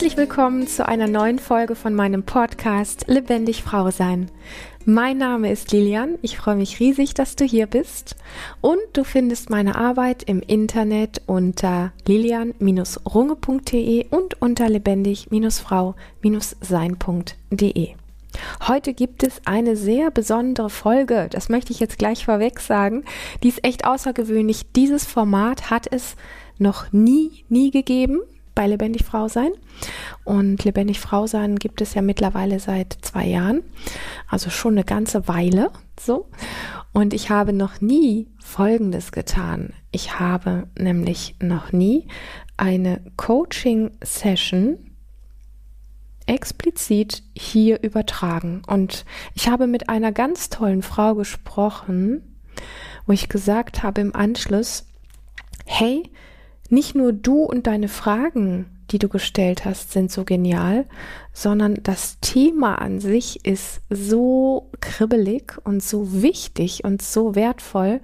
Herzlich willkommen zu einer neuen Folge von meinem Podcast Lebendig Frau Sein. Mein Name ist Lilian. Ich freue mich riesig, dass du hier bist. Und du findest meine Arbeit im Internet unter lilian-runge.de und unter lebendig-frau-sein.de. Heute gibt es eine sehr besondere Folge. Das möchte ich jetzt gleich vorweg sagen. Die ist echt außergewöhnlich. Dieses Format hat es noch nie, nie gegeben bei Lebendig Frau sein. Und Lebendig Frau sein gibt es ja mittlerweile seit zwei Jahren, also schon eine ganze Weile so. Und ich habe noch nie Folgendes getan. Ich habe nämlich noch nie eine Coaching-Session explizit hier übertragen. Und ich habe mit einer ganz tollen Frau gesprochen, wo ich gesagt habe im Anschluss, hey, nicht nur du und deine Fragen, die du gestellt hast, sind so genial, sondern das Thema an sich ist so kribbelig und so wichtig und so wertvoll,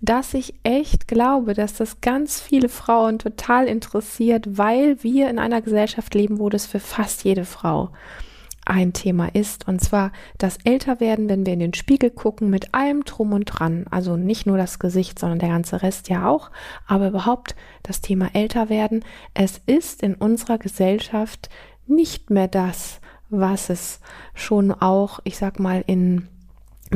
dass ich echt glaube, dass das ganz viele Frauen total interessiert, weil wir in einer Gesellschaft leben, wo das für fast jede Frau ein Thema ist, und zwar das Älterwerden, wenn wir in den Spiegel gucken, mit allem drum und dran, also nicht nur das Gesicht, sondern der ganze Rest ja auch, aber überhaupt das Thema Älterwerden. Es ist in unserer Gesellschaft nicht mehr das, was es schon auch, ich sag mal, in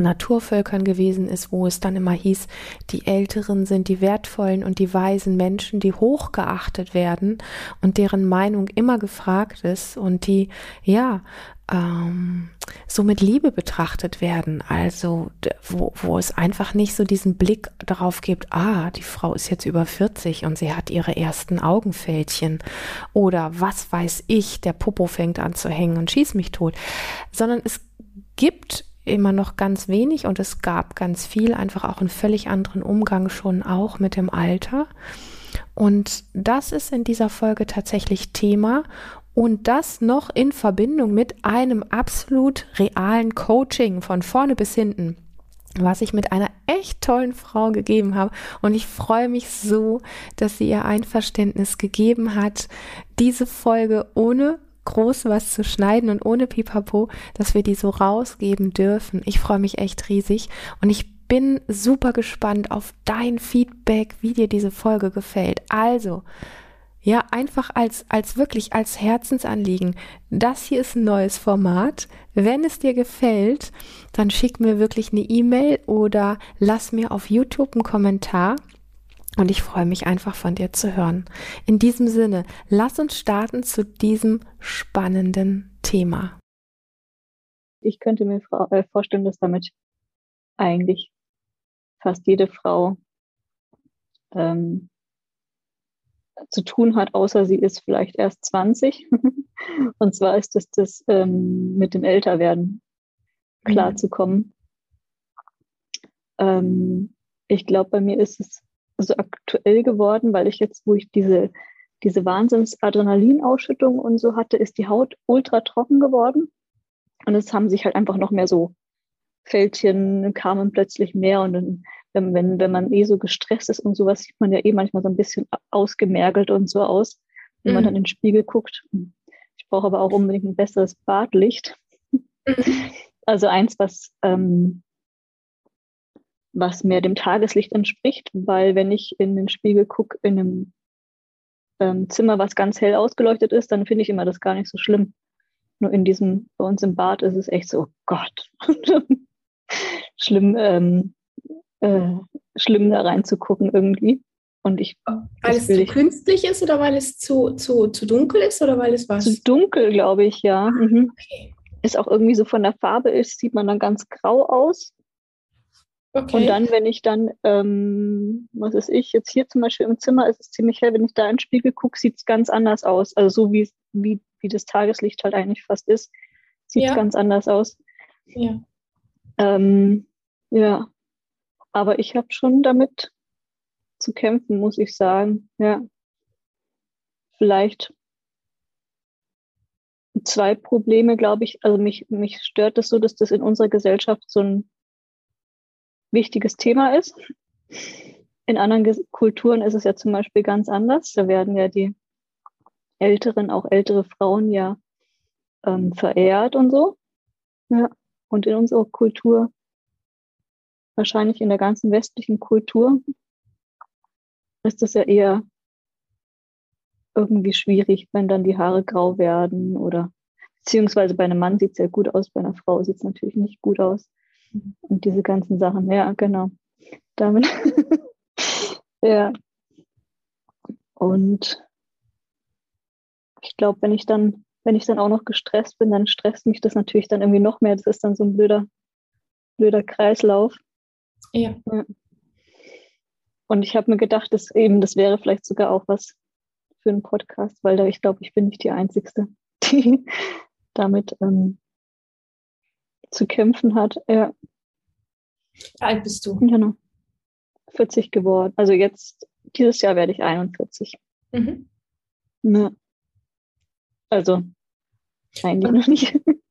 Naturvölkern gewesen ist, wo es dann immer hieß, die Älteren sind die wertvollen und die weisen Menschen, die hochgeachtet werden und deren Meinung immer gefragt ist und die, ja, ähm, so mit Liebe betrachtet werden. Also, wo, wo es einfach nicht so diesen Blick darauf gibt, ah, die Frau ist jetzt über 40 und sie hat ihre ersten Augenfältchen. Oder was weiß ich, der Popo fängt an zu hängen und schießt mich tot. Sondern es gibt immer noch ganz wenig und es gab ganz viel, einfach auch einen völlig anderen Umgang schon auch mit dem Alter. Und das ist in dieser Folge tatsächlich Thema und das noch in Verbindung mit einem absolut realen Coaching von vorne bis hinten, was ich mit einer echt tollen Frau gegeben habe. Und ich freue mich so, dass sie ihr Einverständnis gegeben hat, diese Folge ohne groß was zu schneiden und ohne Pipapo, dass wir die so rausgeben dürfen. Ich freue mich echt riesig und ich bin super gespannt auf dein Feedback, wie dir diese Folge gefällt. Also, ja, einfach als, als wirklich als Herzensanliegen. Das hier ist ein neues Format. Wenn es dir gefällt, dann schick mir wirklich eine E-Mail oder lass mir auf YouTube einen Kommentar. Und ich freue mich einfach von dir zu hören. In diesem Sinne, lass uns starten zu diesem spannenden Thema. Ich könnte mir äh, vorstellen, dass damit eigentlich fast jede Frau ähm, zu tun hat, außer sie ist vielleicht erst 20. Und zwar ist es das ähm, mit dem Älterwerden mhm. klarzukommen. Mhm. Ähm, ich glaube, bei mir ist es so aktuell geworden, weil ich jetzt, wo ich diese, diese Wahnsinns-Adrenalinausschüttung und so hatte, ist die Haut ultra trocken geworden. Und es haben sich halt einfach noch mehr so Fältchen kamen plötzlich mehr und dann, wenn, wenn, wenn man eh so gestresst ist und sowas, sieht man ja eh manchmal so ein bisschen ausgemergelt und so aus, wenn mhm. man dann in den Spiegel guckt. Ich brauche aber auch unbedingt ein besseres Badlicht. Mhm. Also eins, was ähm, was mehr dem Tageslicht entspricht, weil wenn ich in den Spiegel gucke, in einem ähm, Zimmer, was ganz hell ausgeleuchtet ist, dann finde ich immer das gar nicht so schlimm. Nur in diesem, bei uns im Bad ist es echt so, oh Gott, schlimm, ähm, äh, schlimm da reinzugucken irgendwie. Und ich, weil es zu ich, künstlich ist oder weil es zu, zu, zu dunkel ist oder weil es was? Zu dunkel, glaube ich, ja. Mhm. Okay. Ist auch irgendwie so von der Farbe ist, sieht man dann ganz grau aus. Okay. Und dann, wenn ich dann, ähm, was ist ich, jetzt hier zum Beispiel im Zimmer ist es ziemlich hell, wenn ich da in den Spiegel gucke, sieht es ganz anders aus. Also so wie, wie, wie das Tageslicht halt eigentlich fast ist, sieht es ja. ganz anders aus. Ja. Ähm, ja. Aber ich habe schon damit zu kämpfen, muss ich sagen. Ja. Vielleicht zwei Probleme, glaube ich. Also mich, mich stört es das so, dass das in unserer Gesellschaft so ein wichtiges Thema ist. In anderen Kulturen ist es ja zum Beispiel ganz anders. Da werden ja die Älteren, auch ältere Frauen ja ähm, verehrt und so. Ja. Und in unserer Kultur, wahrscheinlich in der ganzen westlichen Kultur, ist das ja eher irgendwie schwierig, wenn dann die Haare grau werden oder beziehungsweise bei einem Mann sieht es ja gut aus, bei einer Frau sieht es natürlich nicht gut aus. Und diese ganzen Sachen, ja, genau. Damit, ja. Und ich glaube, wenn ich dann, wenn ich dann auch noch gestresst bin, dann stresst mich das natürlich dann irgendwie noch mehr. Das ist dann so ein blöder, blöder Kreislauf. Ja. ja. Und ich habe mir gedacht, dass eben, das wäre vielleicht sogar auch was für einen Podcast, weil da ich glaube, ich bin nicht die Einzige, die damit ähm, zu kämpfen hat. Ja. Wie alt bist du? Genau. 40 geworden. Also jetzt, dieses Jahr werde ich 41. Mhm. Ja. Also, eigentlich noch nicht.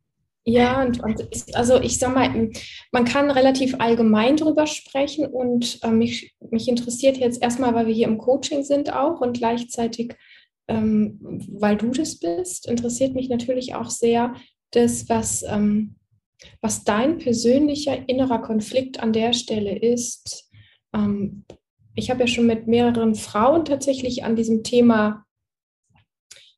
Ja, und, und also ich sag mal, man kann relativ allgemein drüber sprechen und äh, mich, mich interessiert jetzt erstmal, weil wir hier im Coaching sind auch und gleichzeitig, ähm, weil du das bist, interessiert mich natürlich auch sehr das, was, ähm, was dein persönlicher innerer Konflikt an der Stelle ist. Ähm, ich habe ja schon mit mehreren Frauen tatsächlich an diesem Thema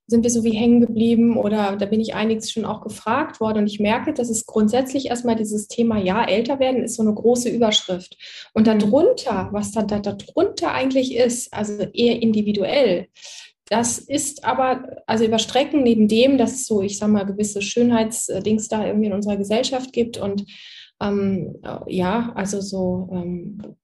sind wir so wie hängen geblieben oder da bin ich einiges schon auch gefragt worden und ich merke, dass es grundsätzlich erstmal dieses Thema, ja, älter werden ist so eine große Überschrift. Und mhm. darunter, was da, da darunter eigentlich ist, also eher individuell, das ist aber, also überstrecken neben dem, dass es so, ich sag mal, gewisse Schönheitsdings da irgendwie in unserer Gesellschaft gibt und ähm, ja, also so ähm,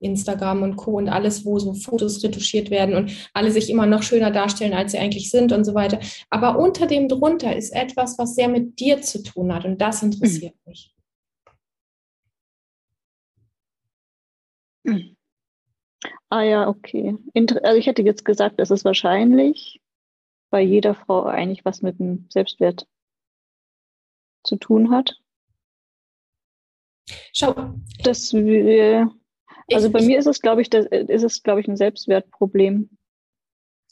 Instagram und Co. und alles, wo so Fotos retuschiert werden und alle sich immer noch schöner darstellen, als sie eigentlich sind und so weiter. Aber unter dem drunter ist etwas, was sehr mit dir zu tun hat und das interessiert mhm. mich. Ah ja, okay. also ich hätte jetzt gesagt, dass es wahrscheinlich bei jeder Frau eigentlich was mit dem Selbstwert zu tun hat. Schau. Dass wir also bei ich, mir ist es, glaube ich, das, ist es, glaube ich, ein Selbstwertproblem.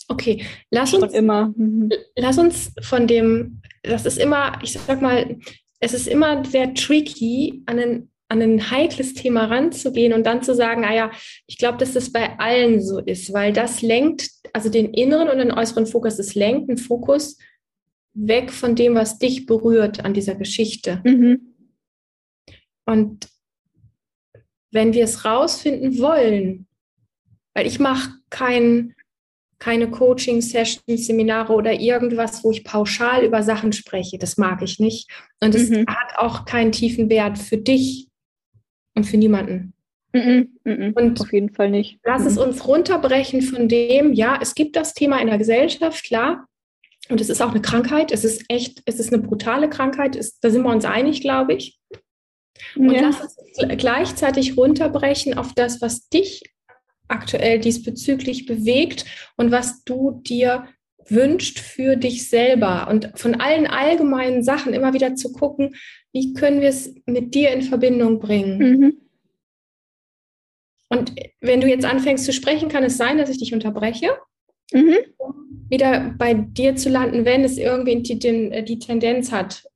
Okay, lass uns, immer. Mhm. lass uns von dem, das ist immer, ich sag mal, es ist immer sehr tricky, an ein, an ein heikles Thema ranzugehen und dann zu sagen, naja, ich glaube, dass das bei allen so ist, weil das lenkt, also den inneren und den äußeren Fokus, das lenkt den Fokus weg von dem, was dich berührt an dieser Geschichte. Mhm. Und wenn wir es rausfinden wollen, weil ich mache kein, keine Coaching-Sessions, Seminare oder irgendwas, wo ich pauschal über Sachen spreche. Das mag ich nicht. Und es mhm. hat auch keinen tiefen Wert für dich und für niemanden. Mhm, mhm, und auf jeden Fall nicht. Lass es mhm. uns runterbrechen von dem, ja, es gibt das Thema in der Gesellschaft, klar. Und es ist auch eine Krankheit. Es ist echt, es ist eine brutale Krankheit. Es, da sind wir uns einig, glaube ich. Und ja. lass uns gleichzeitig runterbrechen auf das, was dich aktuell diesbezüglich bewegt und was du dir wünscht für dich selber und von allen allgemeinen Sachen immer wieder zu gucken, wie können wir es mit dir in Verbindung bringen. Mhm. Und wenn du jetzt anfängst zu sprechen, kann es sein, dass ich dich unterbreche, mhm. um wieder bei dir zu landen, wenn es irgendwie die, die, die Tendenz hat.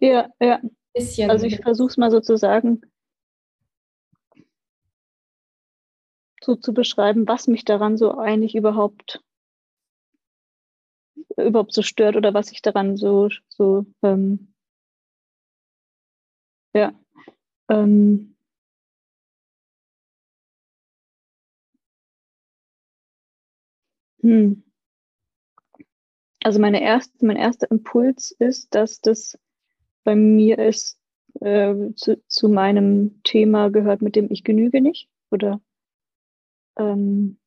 Ja, ja bisschen. Also ich versuche es mal sozusagen so zu beschreiben, was mich daran so eigentlich überhaupt überhaupt so stört oder was ich daran so, so ähm, ja, ähm, hm. Also meine erste, mein erster Impuls ist, dass das bei mir ist, äh, zu, zu, meinem Thema gehört, mit dem ich genüge nicht oder? Ähm,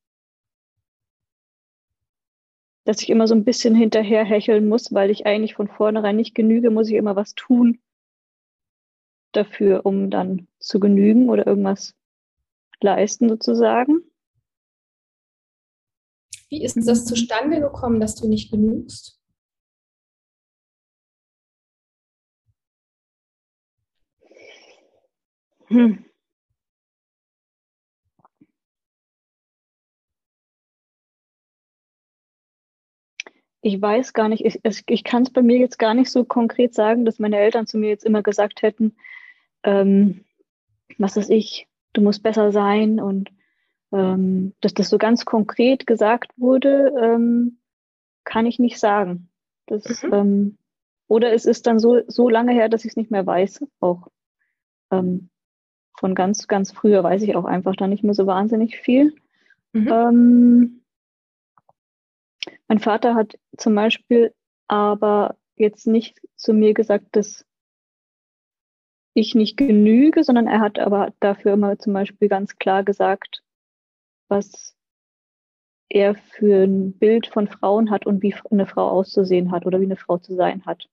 dass ich immer so ein bisschen hinterher hecheln muss, weil ich eigentlich von vornherein nicht genüge, muss ich immer was tun dafür, um dann zu genügen oder irgendwas leisten sozusagen. Wie ist das zustande gekommen, dass du nicht genügst? Hm. ich weiß gar nicht, ich, ich kann es bei mir jetzt gar nicht so konkret sagen, dass meine Eltern zu mir jetzt immer gesagt hätten, ähm, was ist ich, du musst besser sein und ähm, dass das so ganz konkret gesagt wurde, ähm, kann ich nicht sagen. Das, mhm. ähm, oder es ist dann so, so lange her, dass ich es nicht mehr weiß. Auch ähm, von ganz, ganz früher weiß ich auch einfach da nicht mehr so wahnsinnig viel. Mhm. Ähm, mein Vater hat zum Beispiel aber jetzt nicht zu mir gesagt, dass ich nicht genüge, sondern er hat aber dafür immer zum Beispiel ganz klar gesagt, was er für ein Bild von Frauen hat und wie eine Frau auszusehen hat oder wie eine Frau zu sein hat.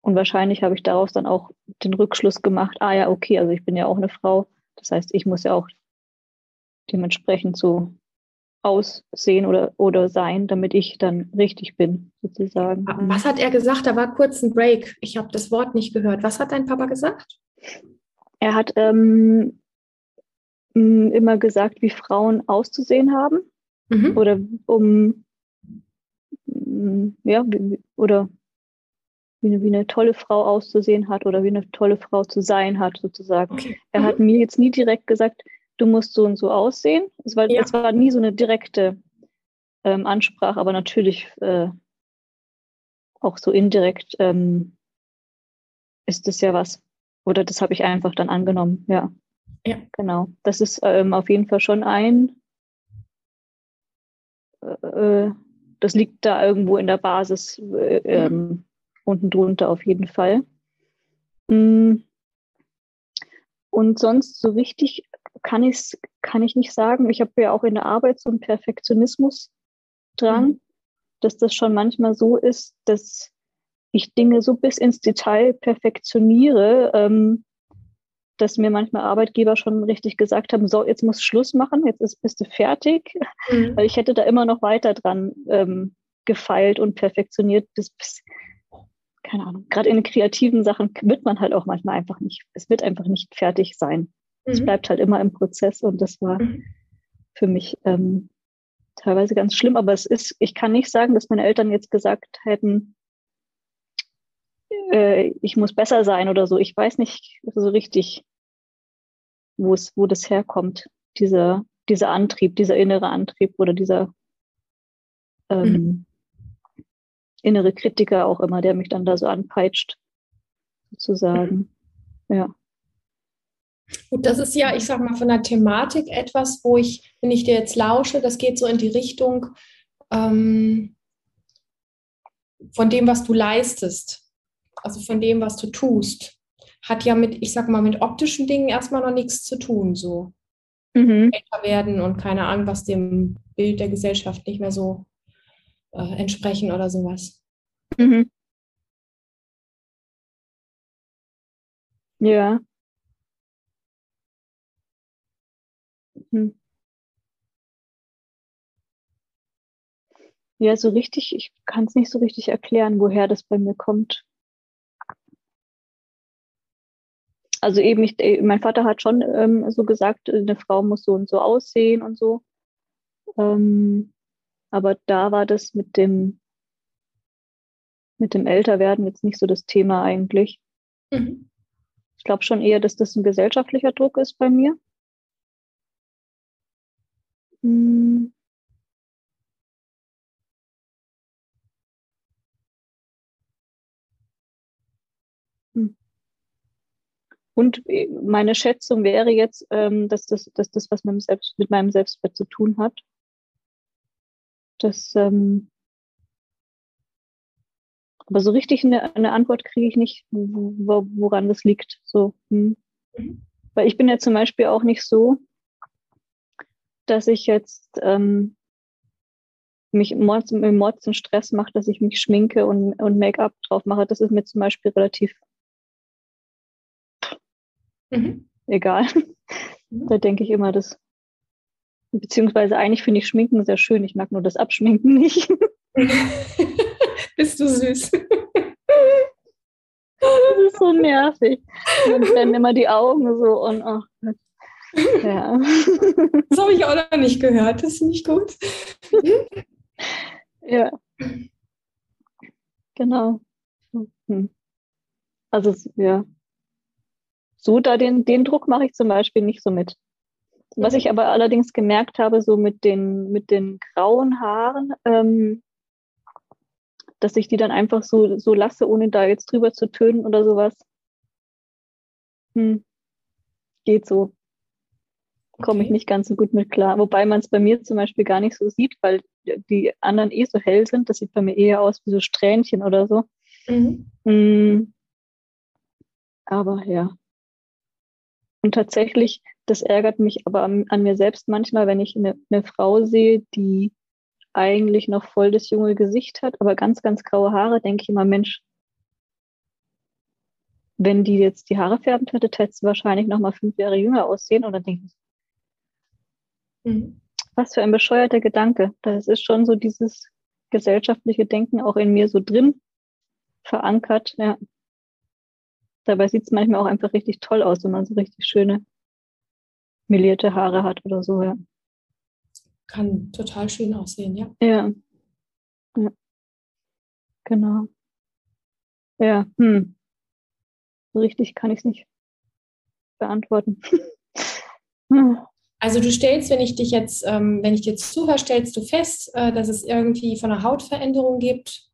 Und wahrscheinlich habe ich daraus dann auch den Rückschluss gemacht, ah ja, okay, also ich bin ja auch eine Frau. Das heißt, ich muss ja auch dementsprechend so aussehen oder, oder sein, damit ich dann richtig bin, sozusagen. Was hat er gesagt? Da war kurz ein Break. Ich habe das Wort nicht gehört. Was hat dein Papa gesagt? Er hat ähm, immer gesagt, wie Frauen auszusehen haben. Mhm. Oder um ja, oder wie eine, wie eine tolle Frau auszusehen hat oder wie eine tolle Frau zu sein hat, sozusagen. Okay. Er mhm. hat mir jetzt nie direkt gesagt, du musst so und so aussehen. Es war, ja. es war nie so eine direkte ähm, Ansprache, aber natürlich äh, auch so indirekt ähm, ist es ja was. Oder das habe ich einfach dann angenommen, ja. Ja. Genau. Das ist ähm, auf jeden Fall schon ein. Äh, äh das liegt da irgendwo in der Basis äh, ähm, unten drunter auf jeden Fall. Mm. Und sonst so richtig kann, ich's, kann ich nicht sagen. Ich habe ja auch in der Arbeit so einen Perfektionismus dran, mhm. dass das schon manchmal so ist, dass ich Dinge so bis ins Detail perfektioniere, ähm, dass mir manchmal Arbeitgeber schon richtig gesagt haben, so, jetzt musst du Schluss machen, jetzt ist, bist du fertig. Mhm. Weil ich hätte da immer noch weiter dran ähm, gefeilt und perfektioniert, bis, bis keine Ahnung, gerade in den kreativen Sachen wird man halt auch manchmal einfach nicht, es wird einfach nicht fertig sein. Es mhm. bleibt halt immer im Prozess und das war mhm. für mich ähm, teilweise ganz schlimm. Aber es ist, ich kann nicht sagen, dass meine Eltern jetzt gesagt hätten, äh, ich muss besser sein oder so. Ich weiß nicht so richtig, wo es, wo das herkommt, dieser, dieser Antrieb, dieser innere Antrieb oder dieser ähm, mhm. innere Kritiker auch immer, der mich dann da so anpeitscht, sozusagen. Ja. Gut, das ist ja, ich sag mal, von der Thematik etwas, wo ich, wenn ich dir jetzt lausche, das geht so in die Richtung ähm, von dem, was du leistest, also von dem, was du tust. Hat ja mit, ich sag mal, mit optischen Dingen erstmal noch nichts zu tun, so. Mhm. Älter werden und keine Ahnung, was dem Bild der Gesellschaft nicht mehr so äh, entsprechen oder sowas. Mhm. Ja. Hm. Ja, so richtig, ich kann es nicht so richtig erklären, woher das bei mir kommt. Also eben, ich, äh, mein Vater hat schon ähm, so gesagt, eine Frau muss so und so aussehen und so. Ähm, aber da war das mit dem, mit dem Älterwerden jetzt nicht so das Thema eigentlich. Mhm. Ich glaube schon eher, dass das ein gesellschaftlicher Druck ist bei mir. Hm. Hm. Und äh, meine Schätzung wäre jetzt, ähm, dass, das, dass das was mit, Selbst, mit meinem Selbstwert zu tun hat. Das, ähm, aber so richtig eine, eine Antwort kriege ich nicht, wo, woran das liegt. So, hm. Mhm. Weil ich bin ja zum Beispiel auch nicht so, dass ich jetzt ähm, mich Mords, mit Mords und Stress mache, dass ich mich schminke und, und Make-up drauf mache. Das ist mir zum Beispiel relativ mhm. egal. Mhm. Da denke ich immer, das beziehungsweise eigentlich finde ich Schminken sehr schön. Ich mag nur das Abschminken nicht. Bist du süß. Das ist so nervig. Und dann brennen immer die Augen so und ach, ja. Das habe ich auch noch nicht gehört. Das finde ich gut. ja. Genau. Hm. Also ja. So da den, den Druck mache ich zum Beispiel nicht so mit. Was ich aber allerdings gemerkt habe, so mit den, mit den grauen Haaren, ähm, dass ich die dann einfach so, so lasse, ohne da jetzt drüber zu tönen oder sowas. Hm. Geht so. Komme ich nicht ganz so gut mit klar. Wobei man es bei mir zum Beispiel gar nicht so sieht, weil die anderen eh so hell sind. Das sieht bei mir eher aus wie so Strähnchen oder so. Mhm. Hm. Aber ja. Und tatsächlich, das ärgert mich aber an, an mir selbst manchmal, wenn ich eine, eine Frau sehe, die eigentlich noch voll das junge Gesicht hat, aber ganz, ganz graue Haare, denke ich immer, Mensch, wenn die jetzt die Haare färben könnte, hätte sie wahrscheinlich noch mal fünf Jahre jünger aussehen. Und dann denke ich. Was für ein bescheuerter Gedanke. Das ist schon so dieses gesellschaftliche Denken auch in mir so drin verankert. Ja. Dabei sieht es manchmal auch einfach richtig toll aus, wenn man so richtig schöne melierte Haare hat oder so, ja. Kann total schön aussehen, ja. Ja. ja. Genau. Ja, hm. Richtig kann ich es nicht beantworten. hm. Also du stellst, wenn ich dich jetzt, ähm, wenn ich dir zuhöre, stellst du fest, äh, dass es irgendwie von einer Hautveränderung gibt,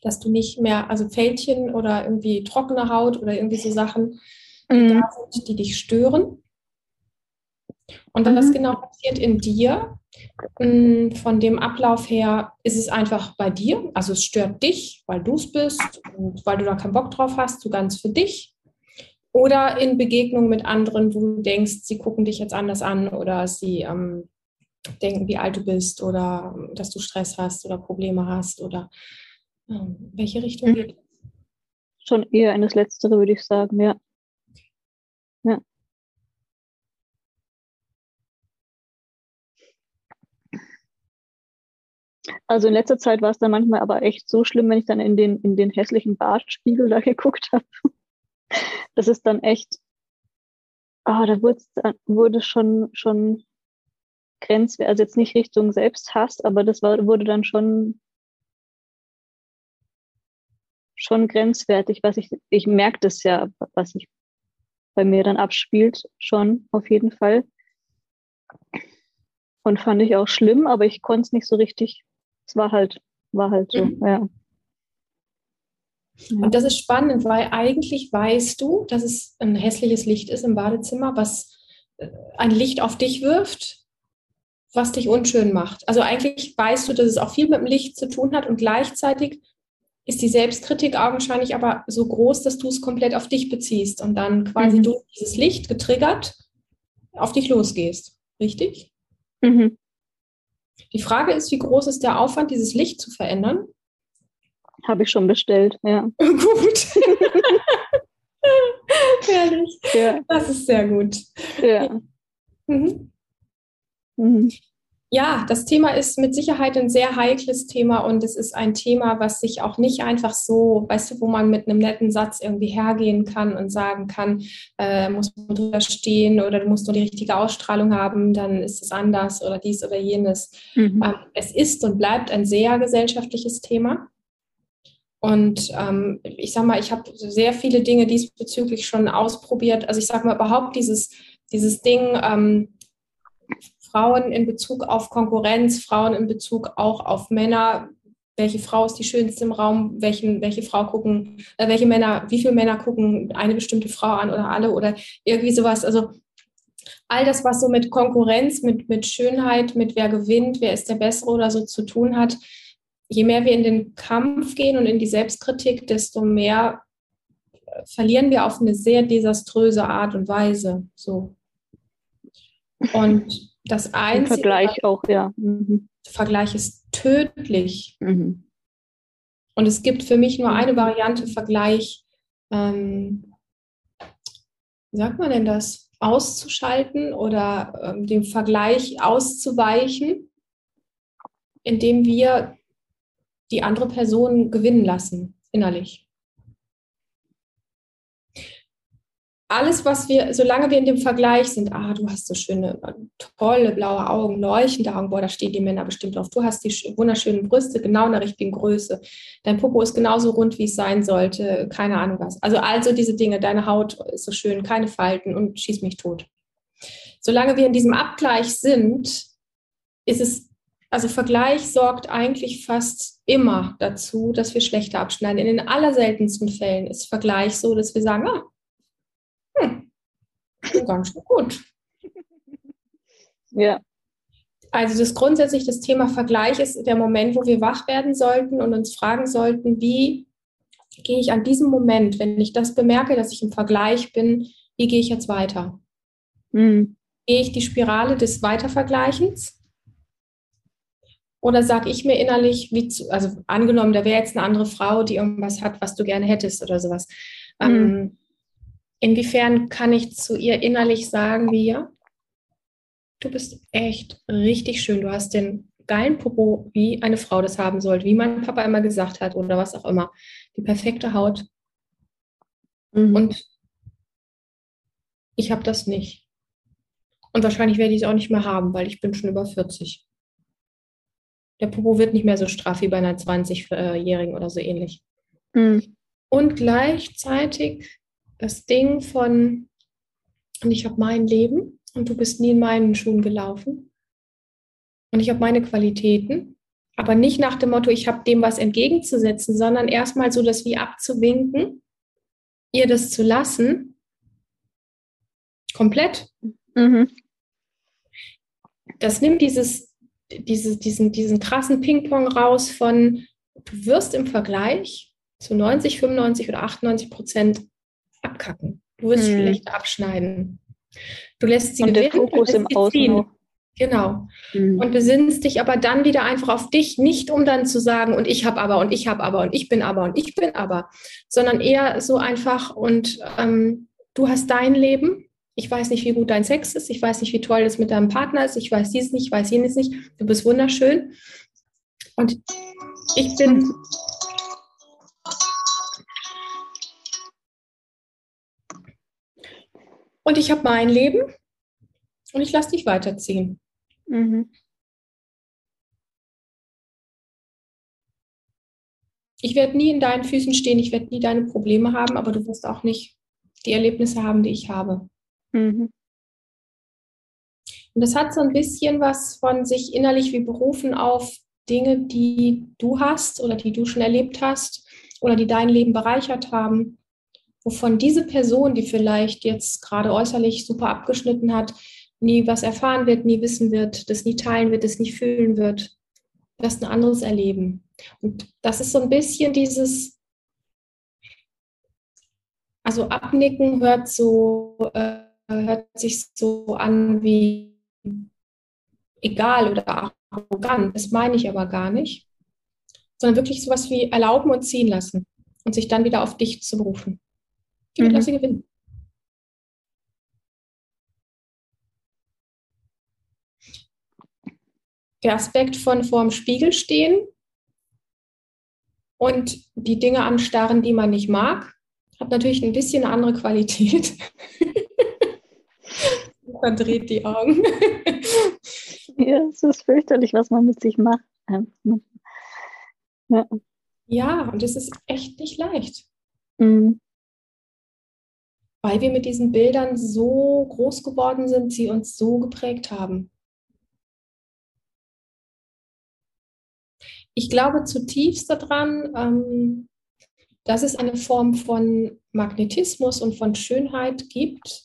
dass du nicht mehr, also Fältchen oder irgendwie trockene Haut oder irgendwie so Sachen, die mhm. da sind, die dich stören. Und dann, was mhm. genau passiert in dir? Mm, von dem Ablauf her ist es einfach bei dir, also es stört dich, weil du es bist und weil du da keinen Bock drauf hast, so ganz für dich. Oder in Begegnung mit anderen, wo du denkst, sie gucken dich jetzt anders an oder sie ähm, denken, wie alt du bist oder dass du Stress hast oder Probleme hast oder ähm, welche Richtung mhm. geht Schon eher in das Letztere, würde ich sagen, ja. Ja. Also in letzter Zeit war es dann manchmal aber echt so schlimm, wenn ich dann in den, in den hässlichen Bartspiegel da geguckt habe. Das ist dann echt, ah, da wurde, wurde schon, schon grenzwertig, also jetzt nicht Richtung Selbsthass, aber das war, wurde dann schon, schon grenzwertig, was ich, ich merke das ja, was sich bei mir dann abspielt, schon auf jeden Fall. Und fand ich auch schlimm, aber ich konnte es nicht so richtig es war halt, war halt so, mhm. ja. Und das ist spannend, weil eigentlich weißt du, dass es ein hässliches Licht ist im Badezimmer, was äh, ein Licht auf dich wirft, was dich unschön macht. Also eigentlich weißt du, dass es auch viel mit dem Licht zu tun hat und gleichzeitig ist die Selbstkritik augenscheinlich aber so groß, dass du es komplett auf dich beziehst und dann quasi mhm. durch dieses Licht getriggert auf dich losgehst. Richtig? Mhm. Die Frage ist, wie groß ist der Aufwand, dieses Licht zu verändern? Habe ich schon bestellt, ja. gut. Herrlich. Ja. Das ist sehr gut. Ja. Mhm. Mhm. Ja, das Thema ist mit Sicherheit ein sehr heikles Thema und es ist ein Thema, was sich auch nicht einfach so, weißt du, wo man mit einem netten Satz irgendwie hergehen kann und sagen kann, äh, muss man drüber stehen oder du musst nur die richtige Ausstrahlung haben, dann ist es anders oder dies oder jenes. Mhm. Ähm, es ist und bleibt ein sehr gesellschaftliches Thema. Und ähm, ich sag mal, ich habe sehr viele Dinge diesbezüglich schon ausprobiert. Also ich sag mal überhaupt dieses, dieses Ding, ähm, Frauen in Bezug auf Konkurrenz, Frauen in Bezug auch auf Männer. Welche Frau ist die schönste im Raum? Welchen, welche Frau gucken, äh, welche Männer, wie viele Männer gucken eine bestimmte Frau an oder alle oder irgendwie sowas. Also all das, was so mit Konkurrenz, mit, mit Schönheit, mit wer gewinnt, wer ist der Bessere oder so zu tun hat, je mehr wir in den Kampf gehen und in die Selbstkritik, desto mehr äh, verlieren wir auf eine sehr desaströse Art und Weise. So. Und das einzige. Vergleich auch, ja. Mhm. Vergleich ist tödlich. Mhm. Und es gibt für mich nur mhm. eine Variante, Vergleich, ähm, wie sagt man denn das? Auszuschalten oder ähm, dem Vergleich auszuweichen, indem wir die andere Person gewinnen lassen, innerlich. alles, was wir, solange wir in dem Vergleich sind, ah, du hast so schöne, tolle blaue Augen, leuchtende Augen, boah, da stehen die Männer bestimmt drauf. Du hast die wunderschönen Brüste, genau in der richtigen Größe. Dein Popo ist genauso rund, wie es sein sollte, keine Ahnung was. Also, also diese Dinge, deine Haut ist so schön, keine Falten und schieß mich tot. Solange wir in diesem Abgleich sind, ist es, also Vergleich sorgt eigentlich fast immer dazu, dass wir schlechter abschneiden. In den allerseltensten Fällen ist Vergleich so, dass wir sagen, ah, hm, ganz schön gut. Ja. Also das grundsätzlich das Thema Vergleich ist der Moment, wo wir wach werden sollten und uns fragen sollten, wie gehe ich an diesem Moment, wenn ich das bemerke, dass ich im Vergleich bin, wie gehe ich jetzt weiter? Mhm. Gehe ich die Spirale des Weitervergleichens? Oder sage ich mir innerlich, wie zu, also angenommen, da wäre jetzt eine andere Frau, die irgendwas hat, was du gerne hättest oder sowas. Mhm. Ähm, Inwiefern kann ich zu ihr innerlich sagen, wie ja, du bist echt richtig schön. Du hast den geilen Popo, wie eine Frau das haben sollte, wie mein Papa immer gesagt hat oder was auch immer. Die perfekte Haut. Mhm. Und ich habe das nicht. Und wahrscheinlich werde ich es auch nicht mehr haben, weil ich bin schon über 40. Der Popo wird nicht mehr so straff wie bei einer 20-Jährigen oder so ähnlich. Mhm. Und gleichzeitig das Ding von, und ich habe mein Leben und du bist nie in meinen Schuhen gelaufen. Und ich habe meine Qualitäten, aber nicht nach dem Motto, ich habe dem was entgegenzusetzen, sondern erstmal so das wie abzuwinken, ihr das zu lassen. Komplett. Mhm. Das nimmt dieses, dieses, diesen, diesen krassen Ping-Pong raus von, du wirst im Vergleich zu 90, 95 oder 98 Prozent abkacken. Du wirst hm. schlecht abschneiden. Du lässt sie und gewinnen, der Fokus im Außen. Genau. Mhm. Und besinnst dich aber dann wieder einfach auf dich, nicht um dann zu sagen, und ich habe aber, und ich habe aber, und ich bin aber, und ich bin aber, sondern eher so einfach, und ähm, du hast dein Leben. Ich weiß nicht, wie gut dein Sex ist. Ich weiß nicht, wie toll das mit deinem Partner ist. Ich weiß dies nicht, ich weiß jenes nicht. Du bist wunderschön. Und ich bin Und ich habe mein Leben und ich lasse dich weiterziehen. Mhm. Ich werde nie in deinen Füßen stehen, ich werde nie deine Probleme haben, aber du wirst auch nicht die Erlebnisse haben, die ich habe. Mhm. Und das hat so ein bisschen was von sich innerlich wie berufen auf Dinge, die du hast oder die du schon erlebt hast oder die dein Leben bereichert haben wovon diese Person, die vielleicht jetzt gerade äußerlich super abgeschnitten hat, nie was erfahren wird, nie wissen wird, das nie teilen wird, das nie fühlen wird, das ein anderes erleben. Und das ist so ein bisschen dieses, also abnicken hört so, äh, hört sich so an wie egal oder arrogant. Das meine ich aber gar nicht, sondern wirklich sowas wie erlauben und ziehen lassen und sich dann wieder auf dich zu berufen. Die mhm. Klasse gewinnen. Der Aspekt von vorm Spiegel stehen und die Dinge anstarren, die man nicht mag, hat natürlich ein bisschen eine andere Qualität. man dreht die Augen. ja, es ist fürchterlich, was man mit sich macht. Ja, ja und es ist echt nicht leicht. Mhm weil wir mit diesen Bildern so groß geworden sind, sie uns so geprägt haben. Ich glaube zutiefst daran, ähm, dass es eine Form von Magnetismus und von Schönheit gibt,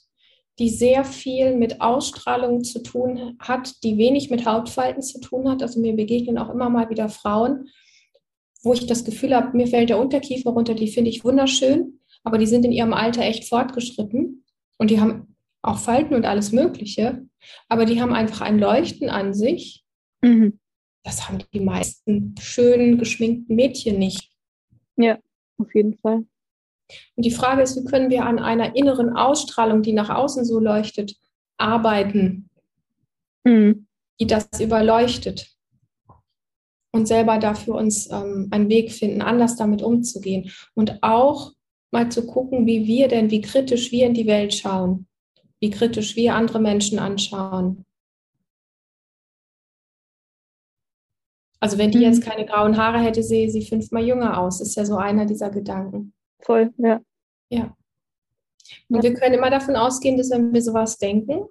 die sehr viel mit Ausstrahlung zu tun hat, die wenig mit Hautfalten zu tun hat. Also mir begegnen auch immer mal wieder Frauen, wo ich das Gefühl habe, mir fällt der Unterkiefer runter, die finde ich wunderschön aber die sind in ihrem Alter echt fortgeschritten und die haben auch Falten und alles Mögliche, aber die haben einfach ein Leuchten an sich. Mhm. Das haben die meisten schönen, geschminkten Mädchen nicht. Ja, auf jeden Fall. Und die Frage ist, wie können wir an einer inneren Ausstrahlung, die nach außen so leuchtet, arbeiten, mhm. die das überleuchtet und selber dafür uns ähm, einen Weg finden, anders damit umzugehen und auch mal zu gucken, wie wir denn, wie kritisch wir in die Welt schauen, wie kritisch wir andere Menschen anschauen. Also wenn die mhm. jetzt keine grauen Haare hätte, sehe sie fünfmal jünger aus. Ist ja so einer dieser Gedanken. Voll, ja. Ja. Und wir können immer davon ausgehen, dass wenn wir sowas denken,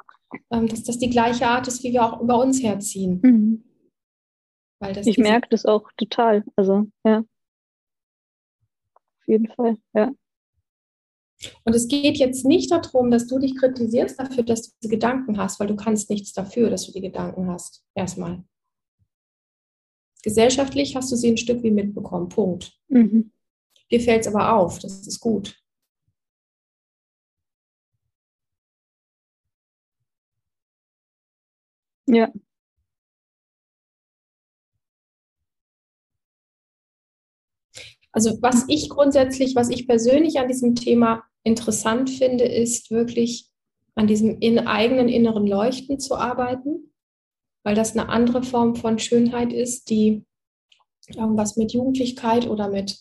ähm, dass das die gleiche Art ist, wie wir auch über uns herziehen. Mhm. Weil das ich merke das auch total. Also, ja. Auf jeden Fall, ja. Und es geht jetzt nicht darum, dass du dich kritisierst dafür, dass du diese Gedanken hast, weil du kannst nichts dafür, dass du die Gedanken hast. Erstmal. Gesellschaftlich hast du sie ein Stück wie mitbekommen. Punkt. Mhm. Dir fällt es aber auf, das ist gut. Ja. Also was ich grundsätzlich, was ich persönlich an diesem Thema interessant finde, ist wirklich an diesem in eigenen inneren Leuchten zu arbeiten, weil das eine andere Form von Schönheit ist, die irgendwas mit Jugendlichkeit oder mit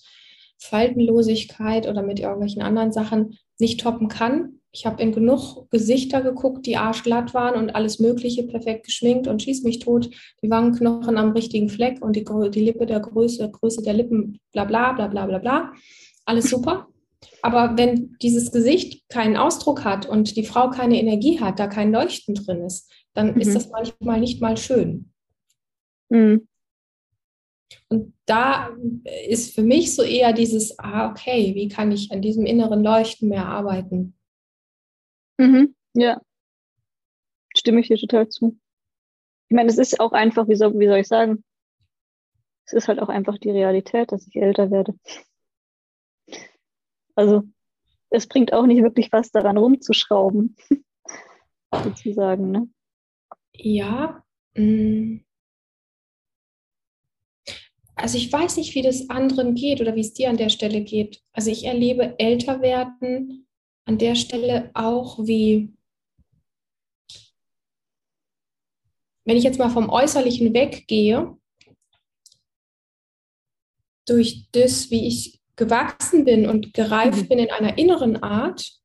Faltenlosigkeit oder mit irgendwelchen anderen Sachen nicht toppen kann. Ich habe in genug Gesichter geguckt, die arschglatt waren und alles Mögliche perfekt geschminkt und schieß mich tot, die Wangenknochen am richtigen Fleck und die, die Lippe der Größe, Größe der Lippen, bla bla bla bla bla bla. Alles super. Aber wenn dieses Gesicht keinen Ausdruck hat und die Frau keine Energie hat, da kein Leuchten drin ist, dann mhm. ist das manchmal nicht mal schön. Mhm. Und da ist für mich so eher dieses, ah, okay, wie kann ich an diesem inneren Leuchten mehr arbeiten? Mhm. Ja, stimme ich dir total zu. Ich meine, es ist auch einfach, wie soll, wie soll ich sagen, es ist halt auch einfach die Realität, dass ich älter werde. Also es bringt auch nicht wirklich was daran rumzuschrauben, sozusagen. Ne? Ja. Mm. Also ich weiß nicht, wie das anderen geht oder wie es dir an der Stelle geht. Also ich erlebe älter werden an der Stelle auch wie, wenn ich jetzt mal vom Äußerlichen weggehe, durch das, wie ich gewachsen bin und gereift mhm. bin in einer inneren Art,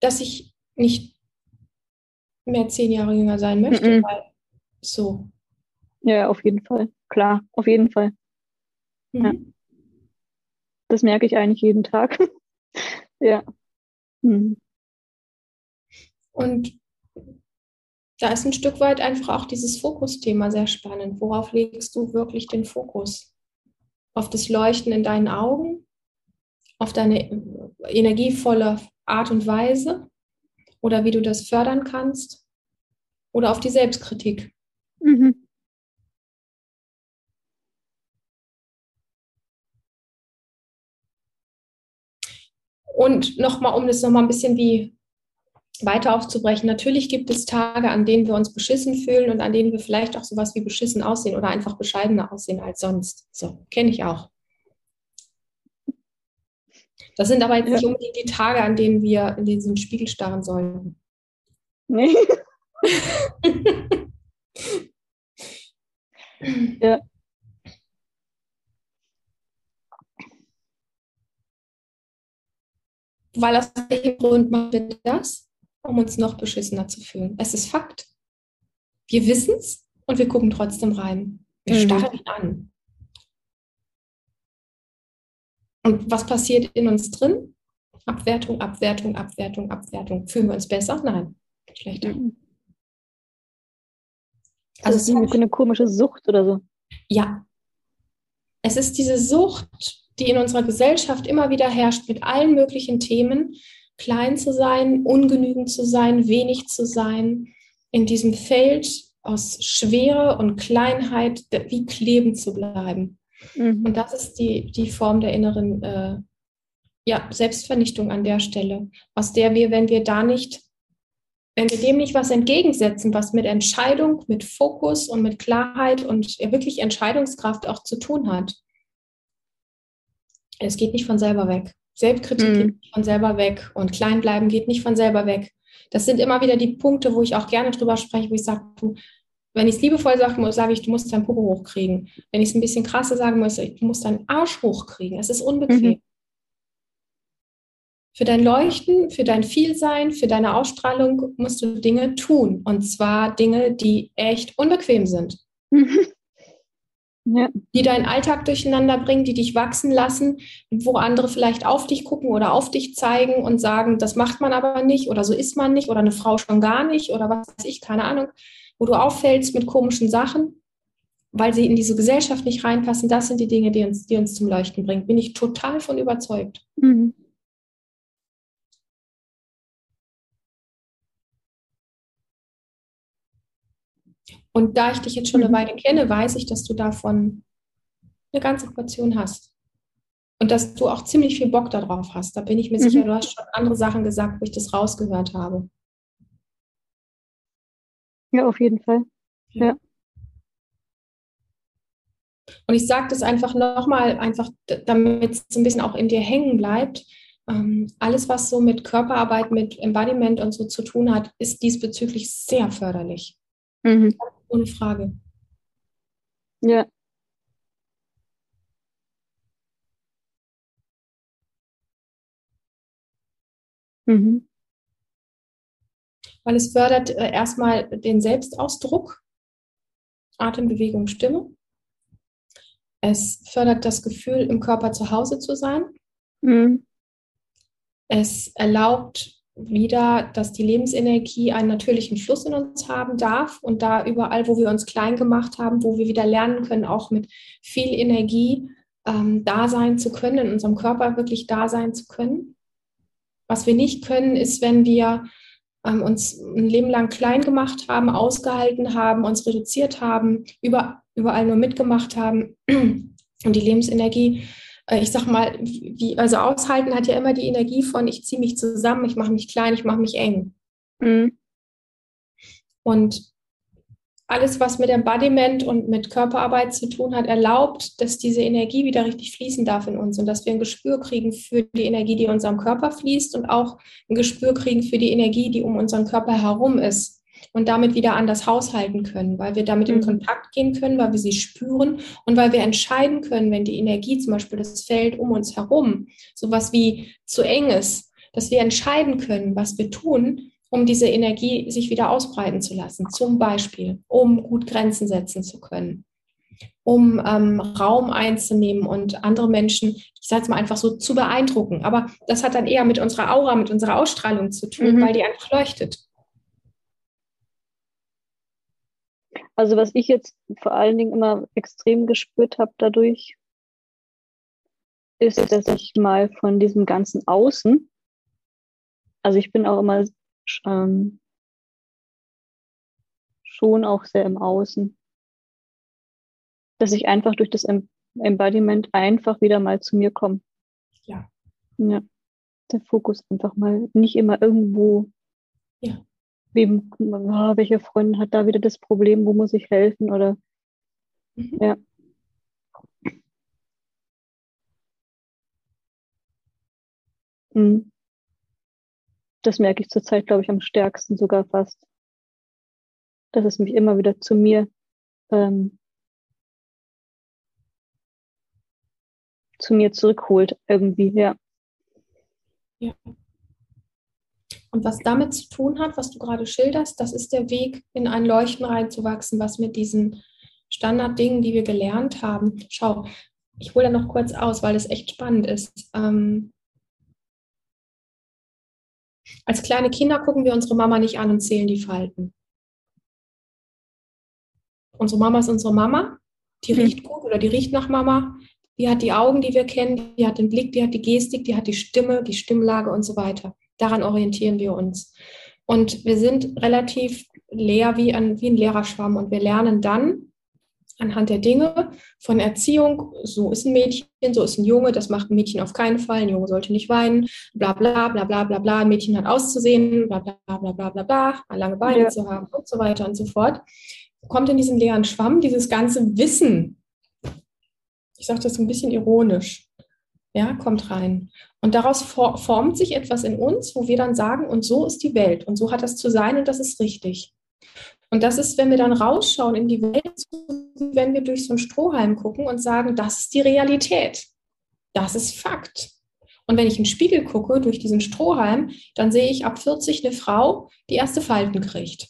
dass ich nicht mehr zehn Jahre jünger sein möchte, mhm. weil so. Ja, auf jeden Fall. Klar, auf jeden Fall. Mhm. Ja. Das merke ich eigentlich jeden Tag. ja. Mhm. Und da ist ein Stück weit einfach auch dieses Fokusthema sehr spannend. Worauf legst du wirklich den Fokus? Auf das Leuchten in deinen Augen? Auf deine energievolle Art und Weise? Oder wie du das fördern kannst? Oder auf die Selbstkritik? Mhm. Und nochmal, um das nochmal ein bisschen wie weiter aufzubrechen. Natürlich gibt es Tage, an denen wir uns beschissen fühlen und an denen wir vielleicht auch sowas wie beschissen aussehen oder einfach bescheidener aussehen als sonst. So, kenne ich auch. Das sind aber jetzt nicht unbedingt die Tage, an denen wir in diesen Spiegel starren sollten. Nee. ja. Weil aus welchem Grund machen wir das? Um uns noch beschissener zu fühlen. Es ist Fakt. Wir wissen es und wir gucken trotzdem rein. Wir mhm. starren ihn an. Und was passiert in uns drin? Abwertung, Abwertung, Abwertung, Abwertung. Fühlen wir uns besser? Nein, schlechter. Mhm. Also es ist eine komische Sucht oder so. Ja. Es ist diese Sucht, die in unserer Gesellschaft immer wieder herrscht mit allen möglichen Themen, klein zu sein, ungenügend zu sein, wenig zu sein, in diesem Feld aus Schwere und Kleinheit wie kleben zu bleiben. Mhm. Und das ist die, die Form der inneren äh, ja, Selbstvernichtung an der Stelle, aus der wir, wenn wir da nicht, wenn wir dem nicht was entgegensetzen, was mit Entscheidung, mit Fokus und mit Klarheit und wirklich Entscheidungskraft auch zu tun hat, es geht nicht von selber weg. Selbstkritik mhm. geht nicht von selber weg und Kleinbleiben geht nicht von selber weg. Das sind immer wieder die Punkte, wo ich auch gerne drüber spreche, wo ich sage, du, wenn ich es liebevoll sagen muss, sage ich, du musst deinen Popo hochkriegen. Wenn ich es ein bisschen krasser sagen muss, du musst deinen Arsch hochkriegen. Es ist unbequem. Mhm. Für dein Leuchten, für dein Vielsein, für deine Ausstrahlung musst du Dinge tun. Und zwar Dinge, die echt unbequem sind. Ja. Die deinen Alltag durcheinander bringen, die dich wachsen lassen, wo andere vielleicht auf dich gucken oder auf dich zeigen und sagen, das macht man aber nicht oder so ist man nicht oder eine Frau schon gar nicht oder was weiß ich, keine Ahnung, wo du auffällst mit komischen Sachen, weil sie in diese Gesellschaft nicht reinpassen. Das sind die Dinge, die uns, die uns zum Leuchten bringen. Bin ich total von überzeugt. Mhm. Und da ich dich jetzt schon eine mhm. Weile kenne, weiß ich, dass du davon eine ganze Portion hast. Und dass du auch ziemlich viel Bock darauf hast. Da bin ich mir mhm. sicher, du hast schon andere Sachen gesagt, wo ich das rausgehört habe. Ja, auf jeden Fall. Ja. Und ich sage das einfach nochmal, einfach damit es ein bisschen auch in dir hängen bleibt. Ähm, alles, was so mit Körperarbeit, mit Embodiment und so zu tun hat, ist diesbezüglich sehr förderlich. Mhm. Ohne Frage. Ja. Mhm. Weil es fördert äh, erstmal den Selbstausdruck, Atembewegung, Stimme. Es fördert das Gefühl, im Körper zu Hause zu sein. Mhm. Es erlaubt wieder, dass die Lebensenergie einen natürlichen Fluss in uns haben darf und da überall, wo wir uns klein gemacht haben, wo wir wieder lernen können, auch mit viel Energie ähm, da sein zu können, in unserem Körper wirklich da sein zu können. Was wir nicht können, ist, wenn wir ähm, uns ein Leben lang klein gemacht haben, ausgehalten haben, uns reduziert haben, über, überall nur mitgemacht haben und die Lebensenergie ich sag mal, wie, also aushalten hat ja immer die Energie von, ich ziehe mich zusammen, ich mache mich klein, ich mache mich eng. Mhm. Und alles, was mit Embodiment und mit Körperarbeit zu tun hat, erlaubt, dass diese Energie wieder richtig fließen darf in uns und dass wir ein Gespür kriegen für die Energie, die in unserem Körper fließt und auch ein Gespür kriegen für die Energie, die um unseren Körper herum ist und damit wieder anders haushalten können, weil wir damit in mhm. Kontakt gehen können, weil wir sie spüren und weil wir entscheiden können, wenn die Energie, zum Beispiel das Feld um uns herum, sowas wie zu eng ist, dass wir entscheiden können, was wir tun, um diese Energie sich wieder ausbreiten zu lassen. Zum Beispiel, um gut Grenzen setzen zu können, um ähm, Raum einzunehmen und andere Menschen, ich sage es mal einfach so, zu beeindrucken. Aber das hat dann eher mit unserer Aura, mit unserer Ausstrahlung zu tun, mhm. weil die einfach leuchtet. Also was ich jetzt vor allen Dingen immer extrem gespürt habe dadurch, ist, dass ich mal von diesem ganzen Außen, also ich bin auch immer ähm, schon auch sehr im Außen, dass ich einfach durch das Embodiment einfach wieder mal zu mir komme. Ja. Ja. Der Fokus einfach mal nicht immer irgendwo wem, oh, welche Freundin hat da wieder das Problem, wo muss ich helfen oder mhm. ja. Mhm. Das merke ich zurzeit, glaube ich, am stärksten sogar fast. Dass es mich immer wieder zu mir ähm, zu mir zurückholt, irgendwie, ja. Ja. Und was damit zu tun hat, was du gerade schilderst, das ist der Weg, in ein Leuchten reinzuwachsen, was mit diesen Standarddingen, die wir gelernt haben. Schau, ich hole da noch kurz aus, weil das echt spannend ist. Ähm, als kleine Kinder gucken wir unsere Mama nicht an und zählen die Falten. Unsere Mama ist unsere Mama, die mhm. riecht gut oder die riecht nach Mama, die hat die Augen, die wir kennen, die hat den Blick, die hat die Gestik, die hat die Stimme, die Stimmlage und so weiter. Daran orientieren wir uns. Und wir sind relativ leer wie ein, wie ein Lehrerschwamm und wir lernen dann anhand der Dinge von Erziehung, so ist ein Mädchen, so ist ein Junge, das macht ein Mädchen auf keinen Fall, ein Junge sollte nicht weinen, bla bla bla bla bla bla, ein Mädchen hat auszusehen, bla bla bla bla bla bla, lange Beine ja. zu haben und so weiter und so fort. Kommt in diesen leeren Schwamm dieses ganze Wissen, ich sage das ein bisschen ironisch, ja, kommt rein. Und daraus formt sich etwas in uns, wo wir dann sagen, und so ist die Welt und so hat das zu sein und das ist richtig. Und das ist, wenn wir dann rausschauen in die Welt, wenn wir durch so einen Strohhalm gucken und sagen, das ist die Realität. Das ist Fakt. Und wenn ich in den Spiegel gucke durch diesen Strohhalm, dann sehe ich ab 40 eine Frau, die erste Falten kriegt.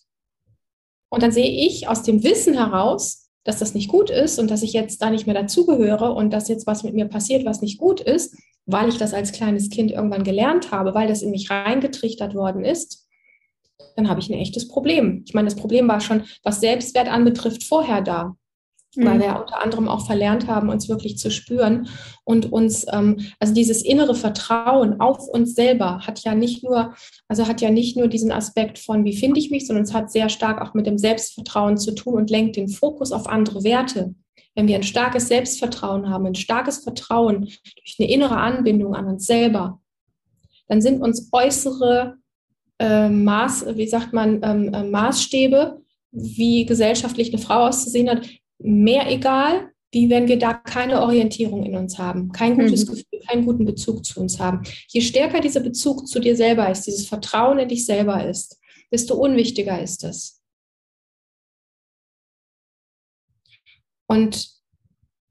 Und dann sehe ich aus dem Wissen heraus, dass das nicht gut ist und dass ich jetzt da nicht mehr dazugehöre und dass jetzt was mit mir passiert, was nicht gut ist, weil ich das als kleines Kind irgendwann gelernt habe, weil das in mich reingetrichtert worden ist, dann habe ich ein echtes Problem. Ich meine, das Problem war schon, was Selbstwert anbetrifft, vorher da. Weil wir ja unter anderem auch verlernt haben, uns wirklich zu spüren und uns, ähm, also dieses innere Vertrauen auf uns selber hat ja nicht nur, also hat ja nicht nur diesen Aspekt von, wie finde ich mich, sondern es hat sehr stark auch mit dem Selbstvertrauen zu tun und lenkt den Fokus auf andere Werte. Wenn wir ein starkes Selbstvertrauen haben, ein starkes Vertrauen durch eine innere Anbindung an uns selber, dann sind uns äußere äh, Maß, wie sagt man, ähm, äh, Maßstäbe, wie gesellschaftlich eine Frau auszusehen hat, mehr egal, wie wenn wir da keine Orientierung in uns haben, kein gutes mhm. Gefühl, keinen guten Bezug zu uns haben. Je stärker dieser Bezug zu dir selber ist, dieses Vertrauen in dich selber ist, desto unwichtiger ist es. Und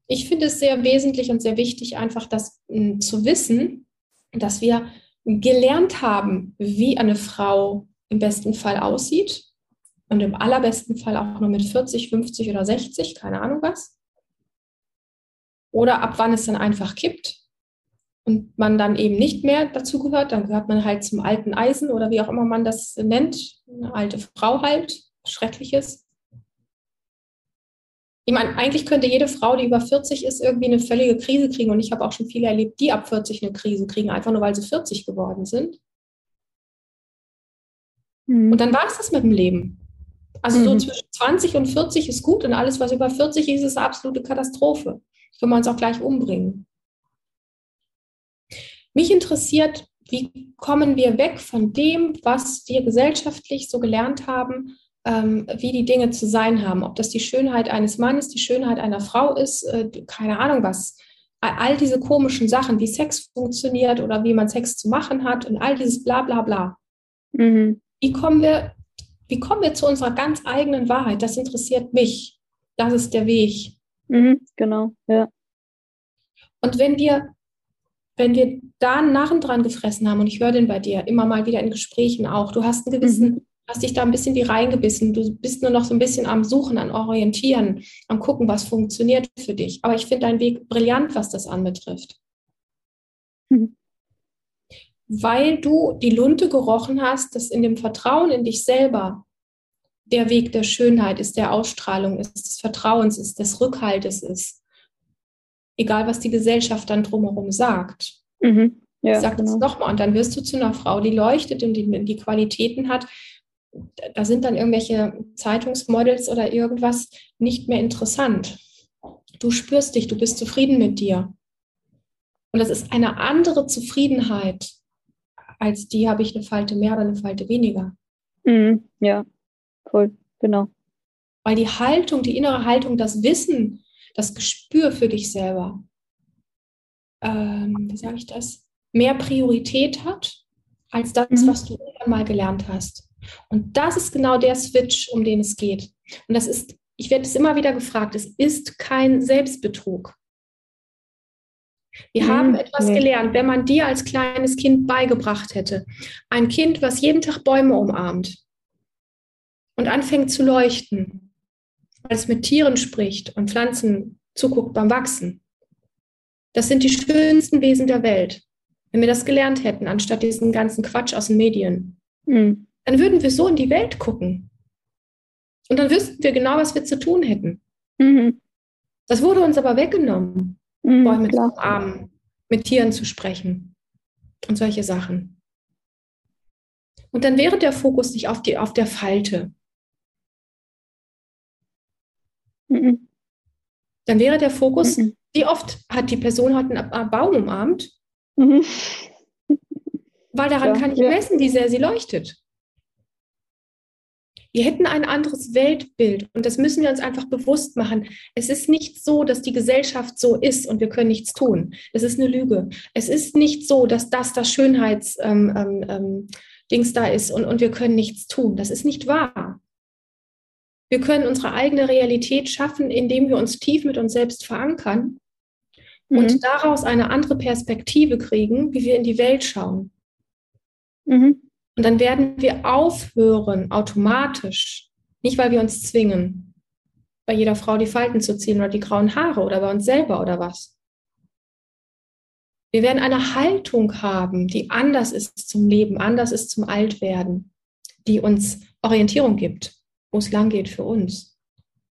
ich finde es sehr wesentlich und sehr wichtig, einfach das m, hm, zu wissen, dass wir gelernt haben, wie eine Frau im besten Fall aussieht, und im allerbesten Fall auch nur mit 40, 50 oder 60, keine Ahnung was. Oder ab wann es dann einfach kippt und man dann eben nicht mehr dazu gehört, dann gehört man halt zum alten Eisen oder wie auch immer man das nennt, eine alte Frau halt, schreckliches. Ich meine, eigentlich könnte jede Frau, die über 40 ist, irgendwie eine völlige Krise kriegen. Und ich habe auch schon viele erlebt, die ab 40 eine Krise kriegen, einfach nur weil sie 40 geworden sind. Mhm. Und dann war es das mit dem Leben. Also mhm. so zwischen 20 und 40 ist gut und alles, was über 40 ist, ist eine absolute Katastrophe. Können wir uns auch gleich umbringen. Mich interessiert, wie kommen wir weg von dem, was wir gesellschaftlich so gelernt haben, ähm, wie die Dinge zu sein haben. Ob das die Schönheit eines Mannes, die Schönheit einer Frau ist, äh, keine Ahnung was. All diese komischen Sachen, wie Sex funktioniert oder wie man Sex zu machen hat und all dieses bla bla bla. Mhm. Wie kommen wir wie kommen wir zu unserer ganz eigenen Wahrheit? Das interessiert mich. Das ist der Weg. Mhm, genau, ja. Und wenn wir, wenn wir da einen Narren dran gefressen haben, und ich höre den bei dir immer mal wieder in Gesprächen auch, du hast einen gewissen, mhm. hast dich da ein bisschen wie reingebissen, du bist nur noch so ein bisschen am Suchen, am Orientieren, am Gucken, was funktioniert für dich. Aber ich finde deinen Weg brillant, was das anbetrifft. Mhm weil du die Lunte gerochen hast, dass in dem Vertrauen in dich selber der Weg der Schönheit ist, der Ausstrahlung ist, des Vertrauens ist, des Rückhaltes ist. Egal, was die Gesellschaft dann drumherum sagt. Mhm. Ja, ich sag genau. das nochmal. Und dann wirst du zu einer Frau, die leuchtet und die, die Qualitäten hat. Da sind dann irgendwelche Zeitungsmodels oder irgendwas nicht mehr interessant. Du spürst dich, du bist zufrieden mit dir. Und das ist eine andere Zufriedenheit, als die habe ich eine Falte mehr oder eine Falte weniger. Mhm, ja, voll, genau. Weil die Haltung, die innere Haltung, das Wissen, das Gespür für dich selber, ähm, wie sage ich das, mehr Priorität hat als das, mhm. was du mal gelernt hast. Und das ist genau der Switch, um den es geht. Und das ist, ich werde es immer wieder gefragt, es ist kein Selbstbetrug. Wir mhm, haben etwas nee. gelernt, wenn man dir als kleines Kind beigebracht hätte. Ein Kind, was jeden Tag Bäume umarmt und anfängt zu leuchten, weil es mit Tieren spricht und Pflanzen zuguckt beim Wachsen. Das sind die schönsten Wesen der Welt. Wenn wir das gelernt hätten, anstatt diesen ganzen Quatsch aus den Medien, mhm. dann würden wir so in die Welt gucken. Und dann wüssten wir genau, was wir zu tun hätten. Mhm. Das wurde uns aber weggenommen. Mhm, Bäume klar. zu umarmen, mit Tieren zu sprechen und solche Sachen. Und dann wäre der Fokus nicht auf, die, auf der Falte. Mhm. Dann wäre der Fokus, mhm. wie oft hat die Person heute einen Baum umarmt? Mhm. Weil daran ja, kann ich ja. messen, wie sehr sie leuchtet. Wir hätten ein anderes Weltbild und das müssen wir uns einfach bewusst machen. Es ist nicht so, dass die Gesellschaft so ist und wir können nichts tun. Das ist eine Lüge. Es ist nicht so, dass das das Schönheitsdings ähm, ähm, ähm da ist und, und wir können nichts tun. Das ist nicht wahr. Wir können unsere eigene Realität schaffen, indem wir uns tief mit uns selbst verankern mhm. und daraus eine andere Perspektive kriegen, wie wir in die Welt schauen. Mhm. Und dann werden wir aufhören, automatisch, nicht weil wir uns zwingen, bei jeder Frau die Falten zu ziehen oder die grauen Haare oder bei uns selber oder was. Wir werden eine Haltung haben, die anders ist zum Leben, anders ist zum Altwerden, die uns Orientierung gibt, wo es lang geht für uns.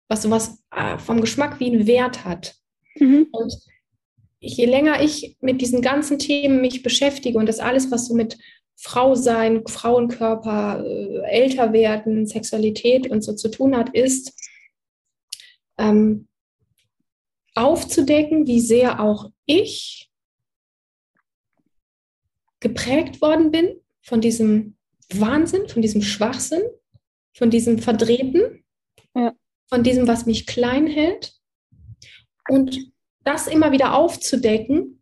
Was sowas äh, vom Geschmack wie einen Wert hat. Mhm. Und je länger ich mit diesen ganzen Themen mich beschäftige und das alles, was so mit Frau sein, Frauenkörper, äh, älter werden, Sexualität und so zu tun hat, ist ähm, aufzudecken, wie sehr auch ich geprägt worden bin von diesem Wahnsinn, von diesem Schwachsinn, von diesem Verdrehten, ja. von diesem, was mich klein hält. Und das immer wieder aufzudecken,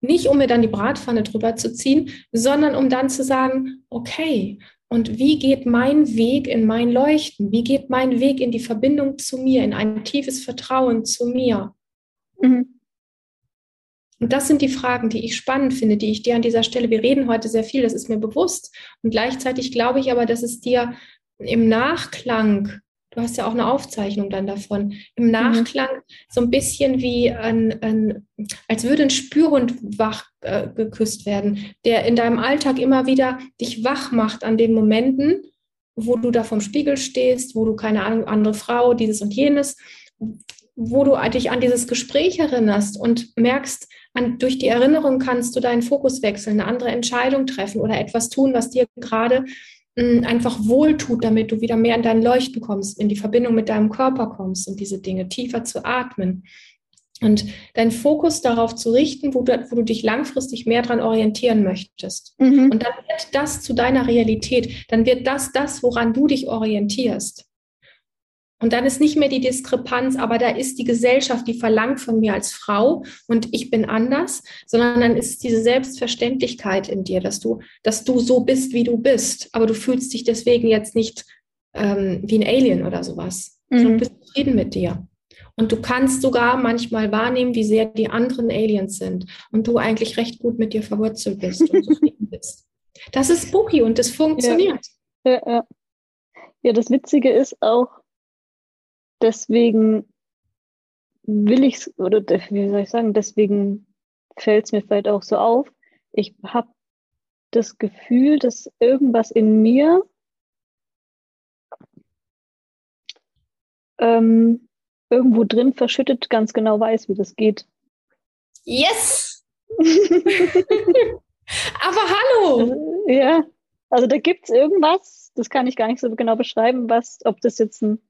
nicht um mir dann die Bratpfanne drüber zu ziehen, sondern um dann zu sagen, okay, und wie geht mein Weg in mein Leuchten? Wie geht mein Weg in die Verbindung zu mir, in ein tiefes Vertrauen zu mir? Mhm. Und das sind die Fragen, die ich spannend finde, die ich dir an dieser Stelle, wir reden heute sehr viel, das ist mir bewusst. Und gleichzeitig glaube ich aber, dass es dir im Nachklang, du hast ja auch eine Aufzeichnung dann davon, im mhm. Nachklang mhm. so ein bisschen wie ein, ein, als würde ein Spürhund wach äh, geküsst werden, der in deinem Alltag immer wieder dich wach macht an den Momenten, wo du da vom Spiegel stehst, wo du keine Ahnung, andere Frau, dieses und jenes, wo du dich an dieses Gespräch erinnerst und merkst, an, durch die Erinnerung kannst du deinen Fokus wechseln, eine andere Entscheidung treffen oder etwas tun, was dir gerade einfach wohltut, damit du wieder mehr in dein Leuchten kommst, in die Verbindung mit deinem Körper kommst und diese Dinge tiefer zu atmen. Und deinen Fokus darauf zu richten, wo du, wo du dich langfristig mehr daran orientieren möchtest. Mhm. Und dann wird das zu deiner Realität. Dann wird das das, woran du dich orientierst. Und dann ist nicht mehr die Diskrepanz, aber da ist die Gesellschaft, die verlangt von mir als Frau und ich bin anders, sondern dann ist diese Selbstverständlichkeit in dir, dass du, dass du so bist, wie du bist, aber du fühlst dich deswegen jetzt nicht ähm, wie ein Alien oder sowas, mhm. sondern bist zufrieden mit dir. Und du kannst sogar manchmal wahrnehmen, wie sehr die anderen Aliens sind und du eigentlich recht gut mit dir verwurzelt bist und zufrieden bist. Das ist spooky und das funktioniert. Ja, ja, ja. ja das Witzige ist auch, deswegen will ich es, oder wie soll ich sagen, deswegen fällt es mir vielleicht auch so auf. Ich habe das Gefühl, dass irgendwas in mir ähm, irgendwo drin verschüttet ganz genau weiß, wie das geht. Yes! Aber hallo! Ja, also da gibt es irgendwas, das kann ich gar nicht so genau beschreiben, was, ob das jetzt ein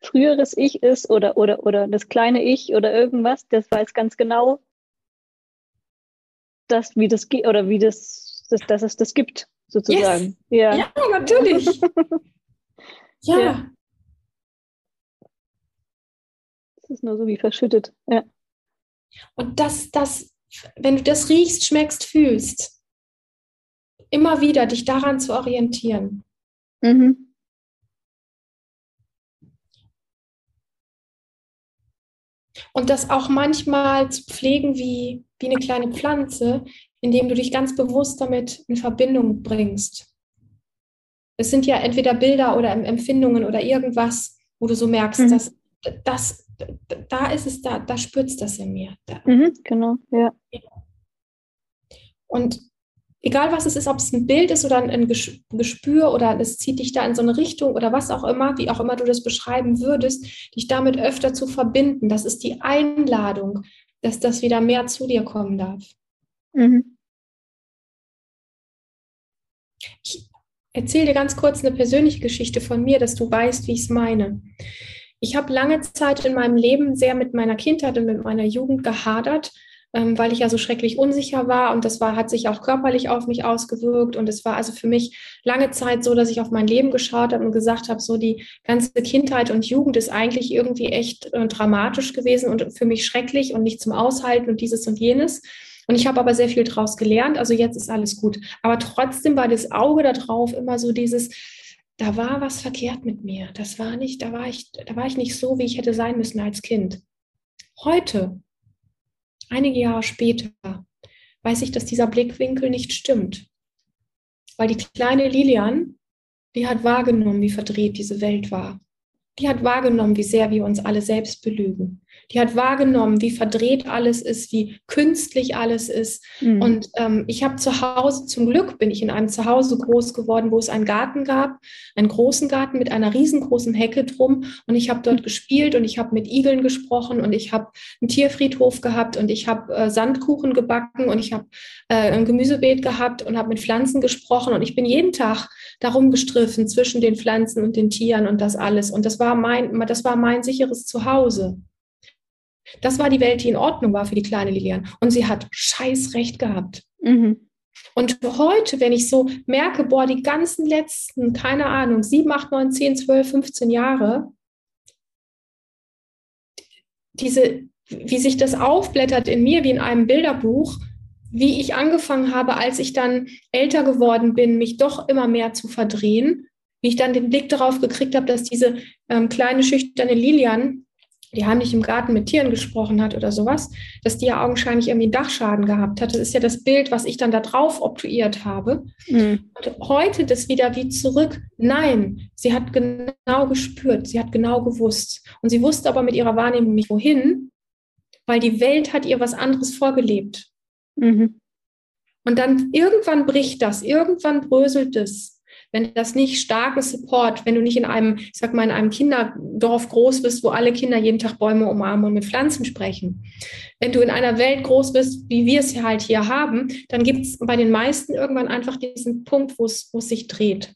früheres Ich ist oder, oder, oder das kleine Ich oder irgendwas, das weiß ganz genau, dass, wie das geht oder wie das, das, dass es das gibt, sozusagen. Yes. Ja. ja, natürlich. ja. ja. Das ist nur so wie verschüttet. Ja. Und das, das, wenn du das riechst, schmeckst, fühlst, immer wieder dich daran zu orientieren. Mhm. Und das auch manchmal zu pflegen wie, wie eine kleine Pflanze, indem du dich ganz bewusst damit in Verbindung bringst. Es sind ja entweder Bilder oder Empfindungen oder irgendwas, wo du so merkst, mhm. dass das, da ist es, da, da spürst das in mir. Mhm, genau, ja. Und egal was es ist, ob es ein Bild ist oder ein Gespür oder es zieht dich da in so eine Richtung oder was auch immer, wie auch immer du das beschreiben würdest, dich damit öfter zu verbinden. Das ist die Einladung, dass das wieder mehr zu dir kommen darf. Mhm. Ich erzähle dir ganz kurz eine persönliche Geschichte von mir, dass du weißt, wie ich es meine. Ich habe lange Zeit in meinem Leben sehr mit meiner Kindheit und mit meiner Jugend gehadert ähm, weil ich ja so schrecklich unsicher war und das war, hat sich auch körperlich auf mich ausgewirkt und es war also für mich lange Zeit so, dass ich auf mein Leben geschaut habe und gesagt habe, so die ganze Kindheit und Jugend ist eigentlich irgendwie echt äh, dramatisch gewesen und für mich schrecklich und nicht zum Aushalten und dieses und jenes. Und ich habe aber sehr viel daraus gelernt, also jetzt ist alles gut. Aber trotzdem war das Auge da drauf immer so dieses, da war was verkehrt mit mir. Das war nicht, da war ich, da war ich nicht so, wie ich hätte sein müssen als Kind. Heute einige Jahre später, weiß ich, dass dieser Blickwinkel nicht stimmt. Weil die kleine Lilian, die hat wahrgenommen, wie verdreht diese Welt war. Die hat wahrgenommen, wie sehr wir uns alle selbst belügen die hat wahrgenommen, wie verdreht alles ist, wie künstlich alles ist. Mhm. Und ähm, ich habe zu Hause, zum Glück bin ich in einem Zuhause groß geworden, wo es einen Garten gab, einen großen Garten mit einer riesengroßen Hecke drum. Und ich habe dort gespielt und ich habe mit Igeln gesprochen und ich habe einen Tierfriedhof gehabt und ich habe äh, Sandkuchen gebacken und ich habe äh, ein Gemüsebeet gehabt und habe mit Pflanzen gesprochen. Und ich bin jeden Tag darum gestriffen zwischen den Pflanzen und den Tieren und das alles. Und das war mein, das war mein sicheres Zuhause. Das war die Welt, die in Ordnung war für die kleine Lilian. Und sie hat scheiß recht gehabt. Mhm. Und heute, wenn ich so merke, boah, die ganzen letzten, keine Ahnung, sieben, acht, neun, zehn, zwölf, 15 Jahre, diese, wie sich das aufblättert in mir wie in einem Bilderbuch, wie ich angefangen habe, als ich dann älter geworden bin, mich doch immer mehr zu verdrehen, wie ich dann den Blick darauf gekriegt habe, dass diese ähm, kleine schüchterne Lilian die heimlich im Garten mit Tieren gesprochen hat oder sowas, dass die ja augenscheinlich irgendwie Dachschaden gehabt hat. Das ist ja das Bild, was ich dann da drauf obtuiert habe. Mhm. Und heute das wieder wie zurück. Nein, sie hat genau gespürt, sie hat genau gewusst. Und sie wusste aber mit ihrer Wahrnehmung nicht wohin, weil die Welt hat ihr was anderes vorgelebt. Mhm. Und dann irgendwann bricht das, irgendwann bröselt es wenn das nicht starke Support, wenn du nicht in einem, ich sag mal, in einem Kinderdorf groß bist, wo alle Kinder jeden Tag Bäume umarmen und mit Pflanzen sprechen. Wenn du in einer Welt groß bist, wie wir es halt hier haben, dann gibt es bei den meisten irgendwann einfach diesen Punkt, wo es sich dreht.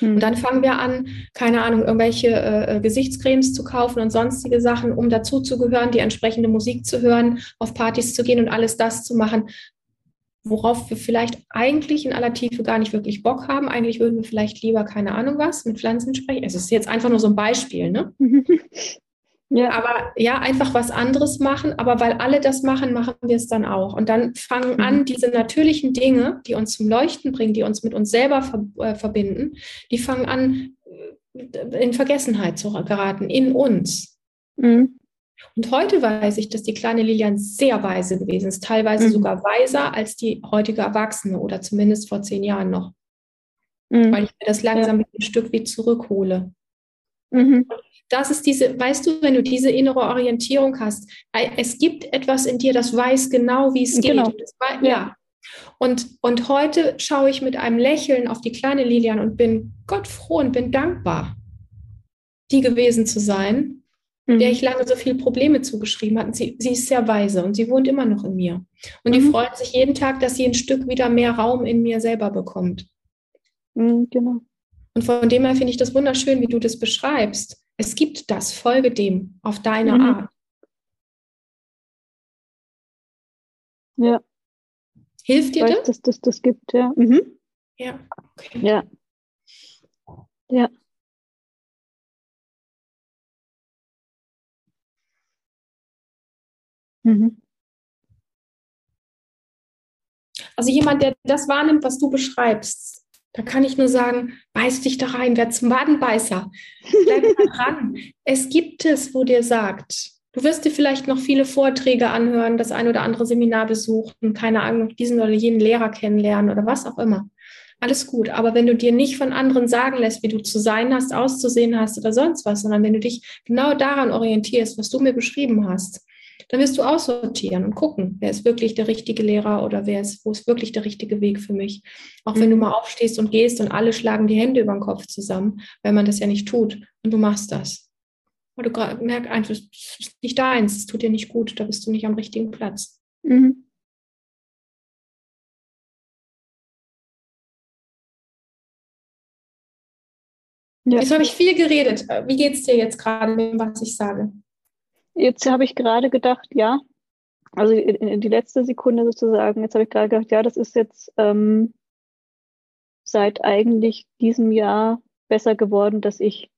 Und dann fangen wir an, keine Ahnung, irgendwelche äh, Gesichtscremes zu kaufen und sonstige Sachen, um dazuzugehören, die entsprechende Musik zu hören, auf Partys zu gehen und alles das zu machen, worauf wir vielleicht eigentlich in aller Tiefe gar nicht wirklich Bock haben. Eigentlich würden wir vielleicht lieber, keine Ahnung was, mit Pflanzen sprechen. Es ist jetzt einfach nur so ein Beispiel, ne? Ja. Aber ja, einfach was anderes machen. Aber weil alle das machen, machen wir es dann auch. Und dann fangen mhm. an, diese natürlichen Dinge, die uns zum Leuchten bringen, die uns mit uns selber ver äh, verbinden, die fangen an, äh, in Vergessenheit zu geraten, in uns. Mhm. Und heute weiß ich, dass die kleine Lilian sehr weise gewesen ist, teilweise mhm. sogar weiser als die heutige Erwachsene oder zumindest vor zehn Jahren noch. Mhm. Weil ich mir das langsam ja. ein Stück wie zurückhole. Mhm. Das ist diese, weißt du, wenn du diese innere Orientierung hast, es gibt etwas in dir, das weiß genau, wie es genau. geht. War, ja. ja. Und, und heute schaue ich mit einem Lächeln auf die kleine Lilian und bin Gott froh und bin dankbar, die gewesen zu sein, mhm. der ich lange so viele Probleme zugeschrieben hatte. Sie, sie ist sehr weise und sie wohnt immer noch in mir. Und mhm. die freut sich jeden Tag, dass sie ein Stück wieder mehr Raum in mir selber bekommt. Mhm, genau. Und von dem her finde ich das wunderschön, wie du das beschreibst. Es gibt das, folge dem auf deine mhm. Art. Ja. Hilft dir das? Dass das, das gibt, ja. Mhm. Ja. Okay. Ja. Ja. Mhm. Also jemand, der das wahrnimmt, was du beschreibst, da kann ich nur sagen, beiß dich da rein, wer zum Wadenbeißer. Bleib da dran. Es gibt es, wo dir sagt, du wirst dir vielleicht noch viele Vorträge anhören, das ein oder andere Seminar besuchen, keine Ahnung, diesen oder jenen Lehrer kennenlernen oder was auch immer. Alles gut. Aber wenn du dir nicht von anderen sagen lässt, wie du zu sein hast, auszusehen hast oder sonst was, sondern wenn du dich genau daran orientierst, was du mir beschrieben hast, dann wirst du aussortieren und gucken, wer ist wirklich der richtige Lehrer oder wer ist, wo ist wirklich der richtige Weg für mich. Auch wenn du mhm. mal aufstehst und gehst und alle schlagen die Hände über den Kopf zusammen, weil man das ja nicht tut und du machst das. Aber du merkst einfach, es ist nicht deins, es tut dir nicht gut, da bist du nicht am richtigen Platz. Mhm. Ja. Jetzt habe ich viel geredet. Wie geht es dir jetzt gerade mit dem, was ich sage? Jetzt habe ich gerade gedacht, ja, also in die letzte Sekunde sozusagen, jetzt habe ich gerade gedacht, ja, das ist jetzt ähm, seit eigentlich diesem Jahr besser geworden, dass ich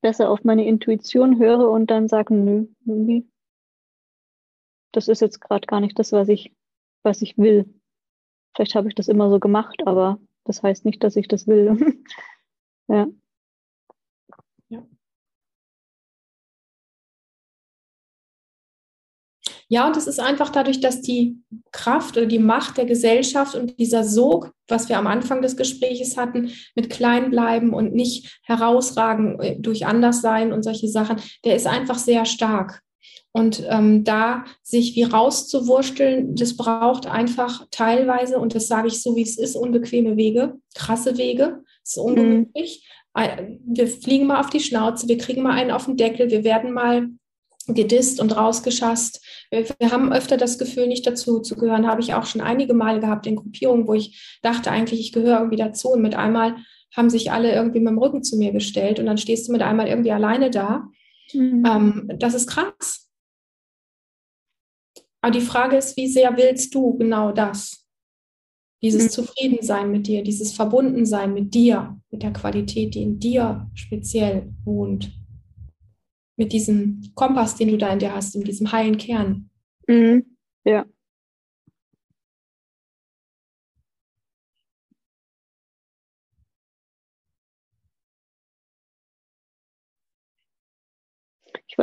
besser auf meine Intuition höre und dann sage, nö, irgendwie, das ist jetzt gerade gar nicht das, was ich, was ich will. Vielleicht habe ich das immer so gemacht, aber das heißt nicht, dass ich das will. ja. Ja, und es ist einfach dadurch, dass die Kraft oder die Macht der Gesellschaft und dieser Sog, was wir am Anfang des Gesprächs hatten, mit klein bleiben und nicht herausragen äh, durch Anderssein und solche Sachen, der ist einfach sehr stark. Und ähm, da sich wie rauszuwursteln, das braucht einfach teilweise, und das sage ich so, wie es ist, unbequeme Wege, krasse Wege. Es ist ungemütlich. Mhm. Wir fliegen mal auf die Schnauze, wir kriegen mal einen auf den Deckel, wir werden mal gedisst und rausgeschasst. Wir, wir, haben öfter das Gefühl, nicht dazu zu gehören. Habe ich auch schon einige Male gehabt in Gruppierungen, wo ich dachte eigentlich, ich gehöre irgendwie dazu. Und mit einmal haben sich alle irgendwie mit dem Rücken zu mir gestellt und dann stehst du mit einmal irgendwie alleine da. Mhm. Ähm, das ist krass. Aber die Frage ist, wie sehr willst du genau das? Dieses mhm. Zufriedensein mit dir, dieses Verbundensein mit dir, mit der Qualität, die in dir speziell wohnt. Mit diesem Kompass, den du da in dir hast, in diesem heilen Kern. Mhm. Ja.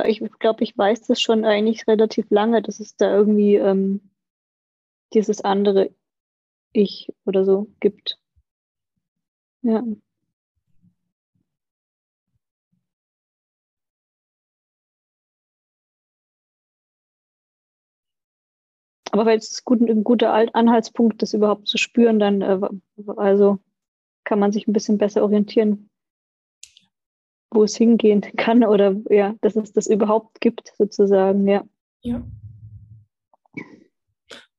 ich, ich glaube, ich weiß das schon eigentlich relativ lange, dass es da irgendwie ähm, dieses andere Ich oder so gibt. Ja. Aber weil es gut, ein guter Anhaltspunkt, das überhaupt zu spüren, dann äh, also kann man sich ein bisschen besser orientieren, wo es hingehen kann oder ja, dass es das überhaupt gibt, sozusagen, ja. Ja.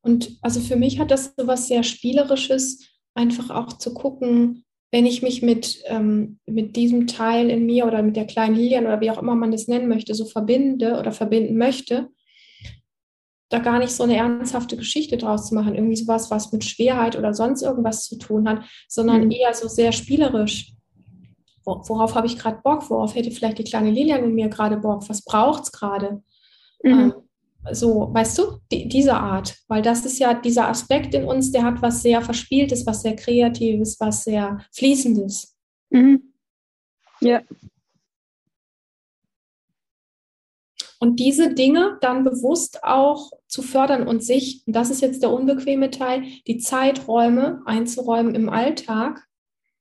Und also für mich hat das so was sehr Spielerisches, einfach auch zu gucken, wenn ich mich mit, ähm, mit diesem Teil in mir oder mit der kleinen Lilian oder wie auch immer man das nennen möchte, so verbinde oder verbinden möchte, da gar nicht so eine ernsthafte Geschichte draus zu machen, irgendwie sowas, was mit Schwerheit oder sonst irgendwas zu tun hat, sondern mhm. eher so sehr spielerisch worauf habe ich gerade Bock, worauf hätte vielleicht die kleine Lilian in mir gerade Bock, was braucht es gerade? Mhm. Ähm, so, weißt du, die, diese Art, weil das ist ja dieser Aspekt in uns, der hat was sehr Verspieltes, was sehr Kreatives, was sehr Fließendes. Mhm. Ja. Und diese Dinge dann bewusst auch zu fördern und sich, und das ist jetzt der unbequeme Teil, die Zeiträume einzuräumen im Alltag,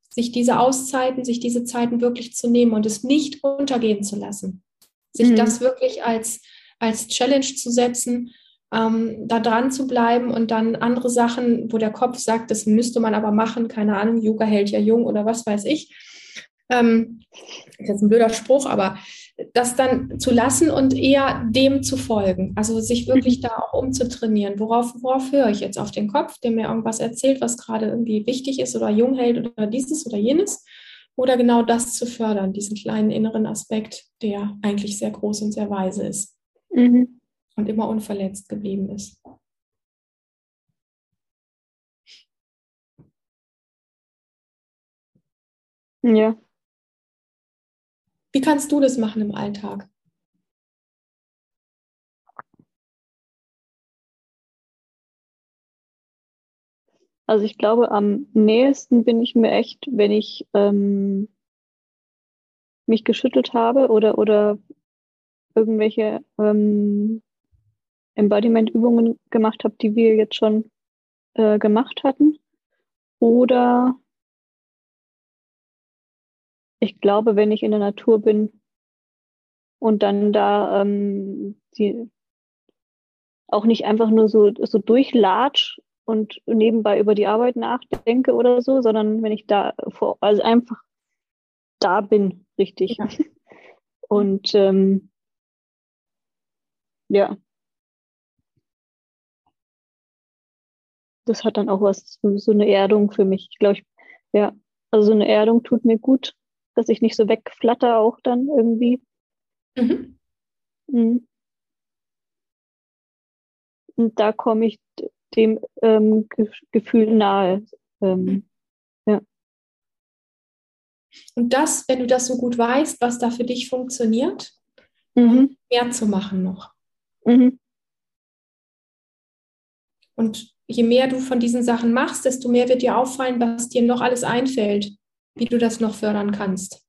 sich diese Auszeiten, sich diese Zeiten wirklich zu nehmen und es nicht untergehen zu lassen. Sich mhm. das wirklich als, als Challenge zu setzen, ähm, da dran zu bleiben und dann andere Sachen, wo der Kopf sagt, das müsste man aber machen, keine Ahnung, Yoga hält ja jung oder was weiß ich. Ähm, das ist jetzt ein blöder Spruch, aber das dann zu lassen und eher dem zu folgen. Also sich wirklich mhm. da auch umzutrainieren. Worauf, worauf höre ich jetzt? Auf den Kopf, der mir irgendwas erzählt, was gerade irgendwie wichtig ist oder jung hält oder dieses oder jenes? Oder genau das zu fördern, diesen kleinen inneren Aspekt, der eigentlich sehr groß und sehr weise ist mhm. und immer unverletzt geblieben ist. Ja, wie kannst du das machen im Alltag? Also ich glaube, am nächsten bin ich mir echt, wenn ich ähm, mich geschüttelt habe oder, oder irgendwelche ähm, Embodiment-Übungen gemacht habe, die wir jetzt schon äh, gemacht hatten. Oder ich glaube, wenn ich in der Natur bin und dann da ähm, die, auch nicht einfach nur so, so durchlatsch und nebenbei über die Arbeit nachdenke oder so, sondern wenn ich da vor, also einfach da bin, richtig. Ja. Und ähm, ja. Das hat dann auch was, so eine Erdung für mich. Ich glaube, ja, also so eine Erdung tut mir gut dass ich nicht so wegflatter auch dann irgendwie. Mhm. Mhm. Und da komme ich dem ähm, Gefühl nahe. Ähm, ja. Und das, wenn du das so gut weißt, was da für dich funktioniert, mhm. mehr zu machen noch. Mhm. Und je mehr du von diesen Sachen machst, desto mehr wird dir auffallen, was dir noch alles einfällt wie du das noch fördern kannst.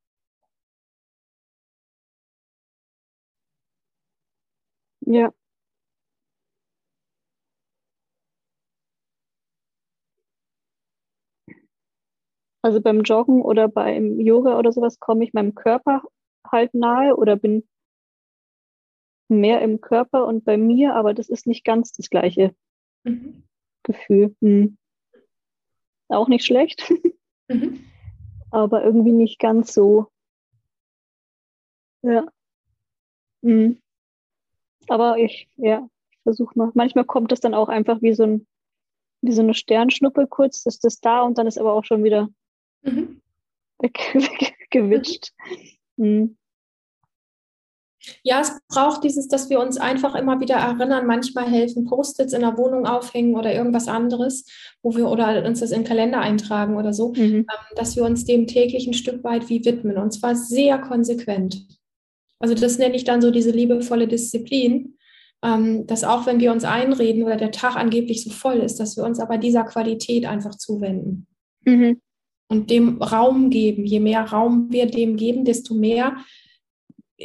Ja. Also beim Joggen oder beim Yoga oder sowas komme ich meinem Körper halt nahe oder bin mehr im Körper und bei mir, aber das ist nicht ganz das gleiche mhm. Gefühl. Hm. Auch nicht schlecht. Mhm aber irgendwie nicht ganz so. Ja. Mhm. Aber ich, ja, ich versuche mal. Manchmal kommt das dann auch einfach wie so, ein, wie so eine Sternschnuppe kurz, ist das da und dann ist aber auch schon wieder mhm. weggewitscht. Mhm. Ja, es braucht dieses, dass wir uns einfach immer wieder erinnern. Manchmal helfen Post-its in der Wohnung aufhängen oder irgendwas anderes, wo wir oder uns das in den Kalender eintragen oder so, mhm. Ähm, dass wir uns dem täglich ein Stück weit wie widmen und zwar sehr konsequent. Also das nenne ich dann so diese liebevolle Disziplin, ähm, dass auch wenn wir uns einreden oder der Tag angeblich so voll ist, dass wir uns aber dieser Qualität einfach zuwenden. Mhm. Und dem Raum geben. Je mehr Raum wir dem geben, desto mehr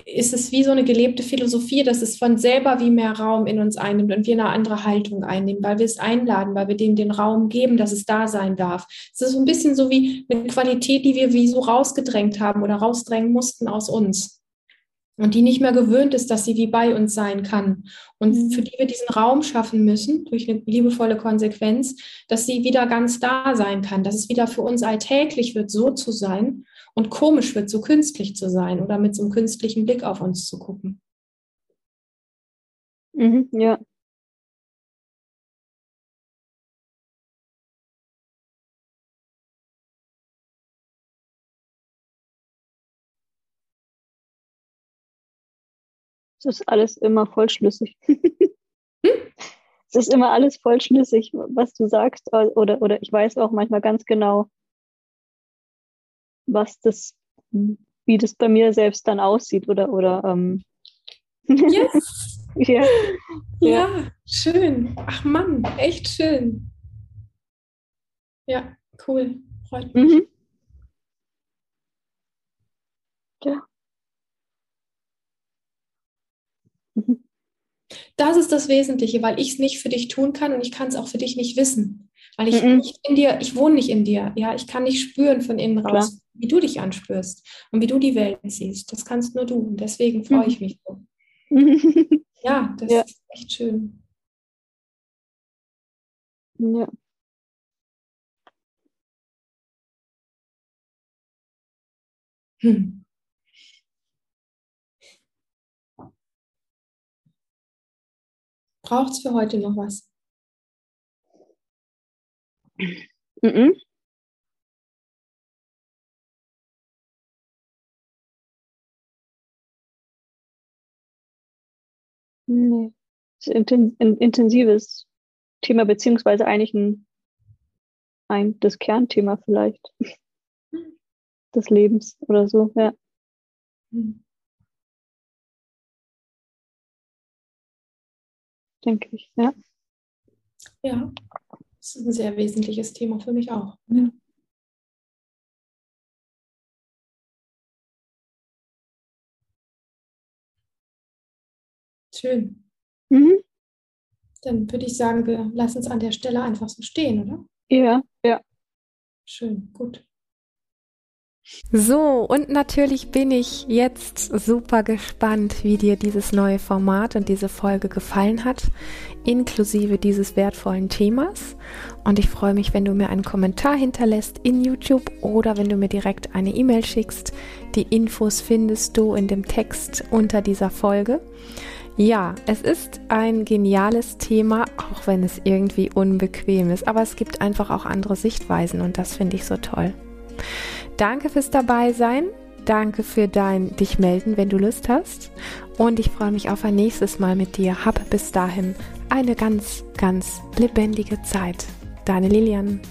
ist es wie so eine gelebte Philosophie, dass es von selber wie mehr Raum in uns einnimmt und wir eine andere Haltung einnehmen, weil wir es einladen, weil wir dem den Raum geben, dass es da sein darf. Es ist so ein bisschen so wie eine Qualität, die wir wie so rausgedrängt haben oder rausdrängen mussten aus uns und die nicht mehr gewöhnt ist, dass sie wie bei uns sein kann und mhm. für die wir diesen Raum schaffen müssen durch eine liebevolle Konsequenz, dass sie wieder ganz da sein kann, dass es wieder für uns alltäglich wird, so zu sein und komisch wird, so künstlich zu sein oder mit so einem künstlichen Blick auf uns zu gucken. Mhm, ja. Es ist alles immer vollschlüssig. es ist immer alles vollschlüssig, was du sagst. Oder, oder ich weiß auch manchmal ganz genau, was das, wie das bei mir selbst dann aussieht oder oder ähm. yes. ja. ja, schön. Ach Mann, echt schön. Ja, cool. Freut mich. Mhm. Ja. Mhm. Das ist das Wesentliche, weil ich es nicht für dich tun kann und ich kann es auch für dich nicht wissen. Weil ich mhm. nicht in dir, ich wohne nicht in dir. Ja, ich kann nicht spüren von innen raus, Klar. wie du dich anspürst und wie du die Welt siehst. Das kannst nur du. Und deswegen freue mhm. ich mich so. ja, das ja. ist echt schön. Ja. Hm. Braucht es für heute noch was? Mhm. Nee. Das ist ein intensives Thema, beziehungsweise eigentlich ein, ein das Kernthema vielleicht des Lebens oder so, ja. Mhm. Denke ich, ja. Ja. Das ist ein sehr wesentliches Thema für mich auch. Ja. Schön. Mhm. Dann würde ich sagen, wir lassen es an der Stelle einfach so stehen, oder? Ja, ja. Schön, gut. So, und natürlich bin ich jetzt super gespannt, wie dir dieses neue Format und diese Folge gefallen hat, inklusive dieses wertvollen Themas. Und ich freue mich, wenn du mir einen Kommentar hinterlässt in YouTube oder wenn du mir direkt eine E-Mail schickst. Die Infos findest du in dem Text unter dieser Folge. Ja, es ist ein geniales Thema, auch wenn es irgendwie unbequem ist, aber es gibt einfach auch andere Sichtweisen und das finde ich so toll. Danke fürs Dabeisein. Danke für dein dich melden, wenn du Lust hast. Und ich freue mich auf ein nächstes Mal mit dir. Hab bis dahin eine ganz, ganz lebendige Zeit. Deine Lilian.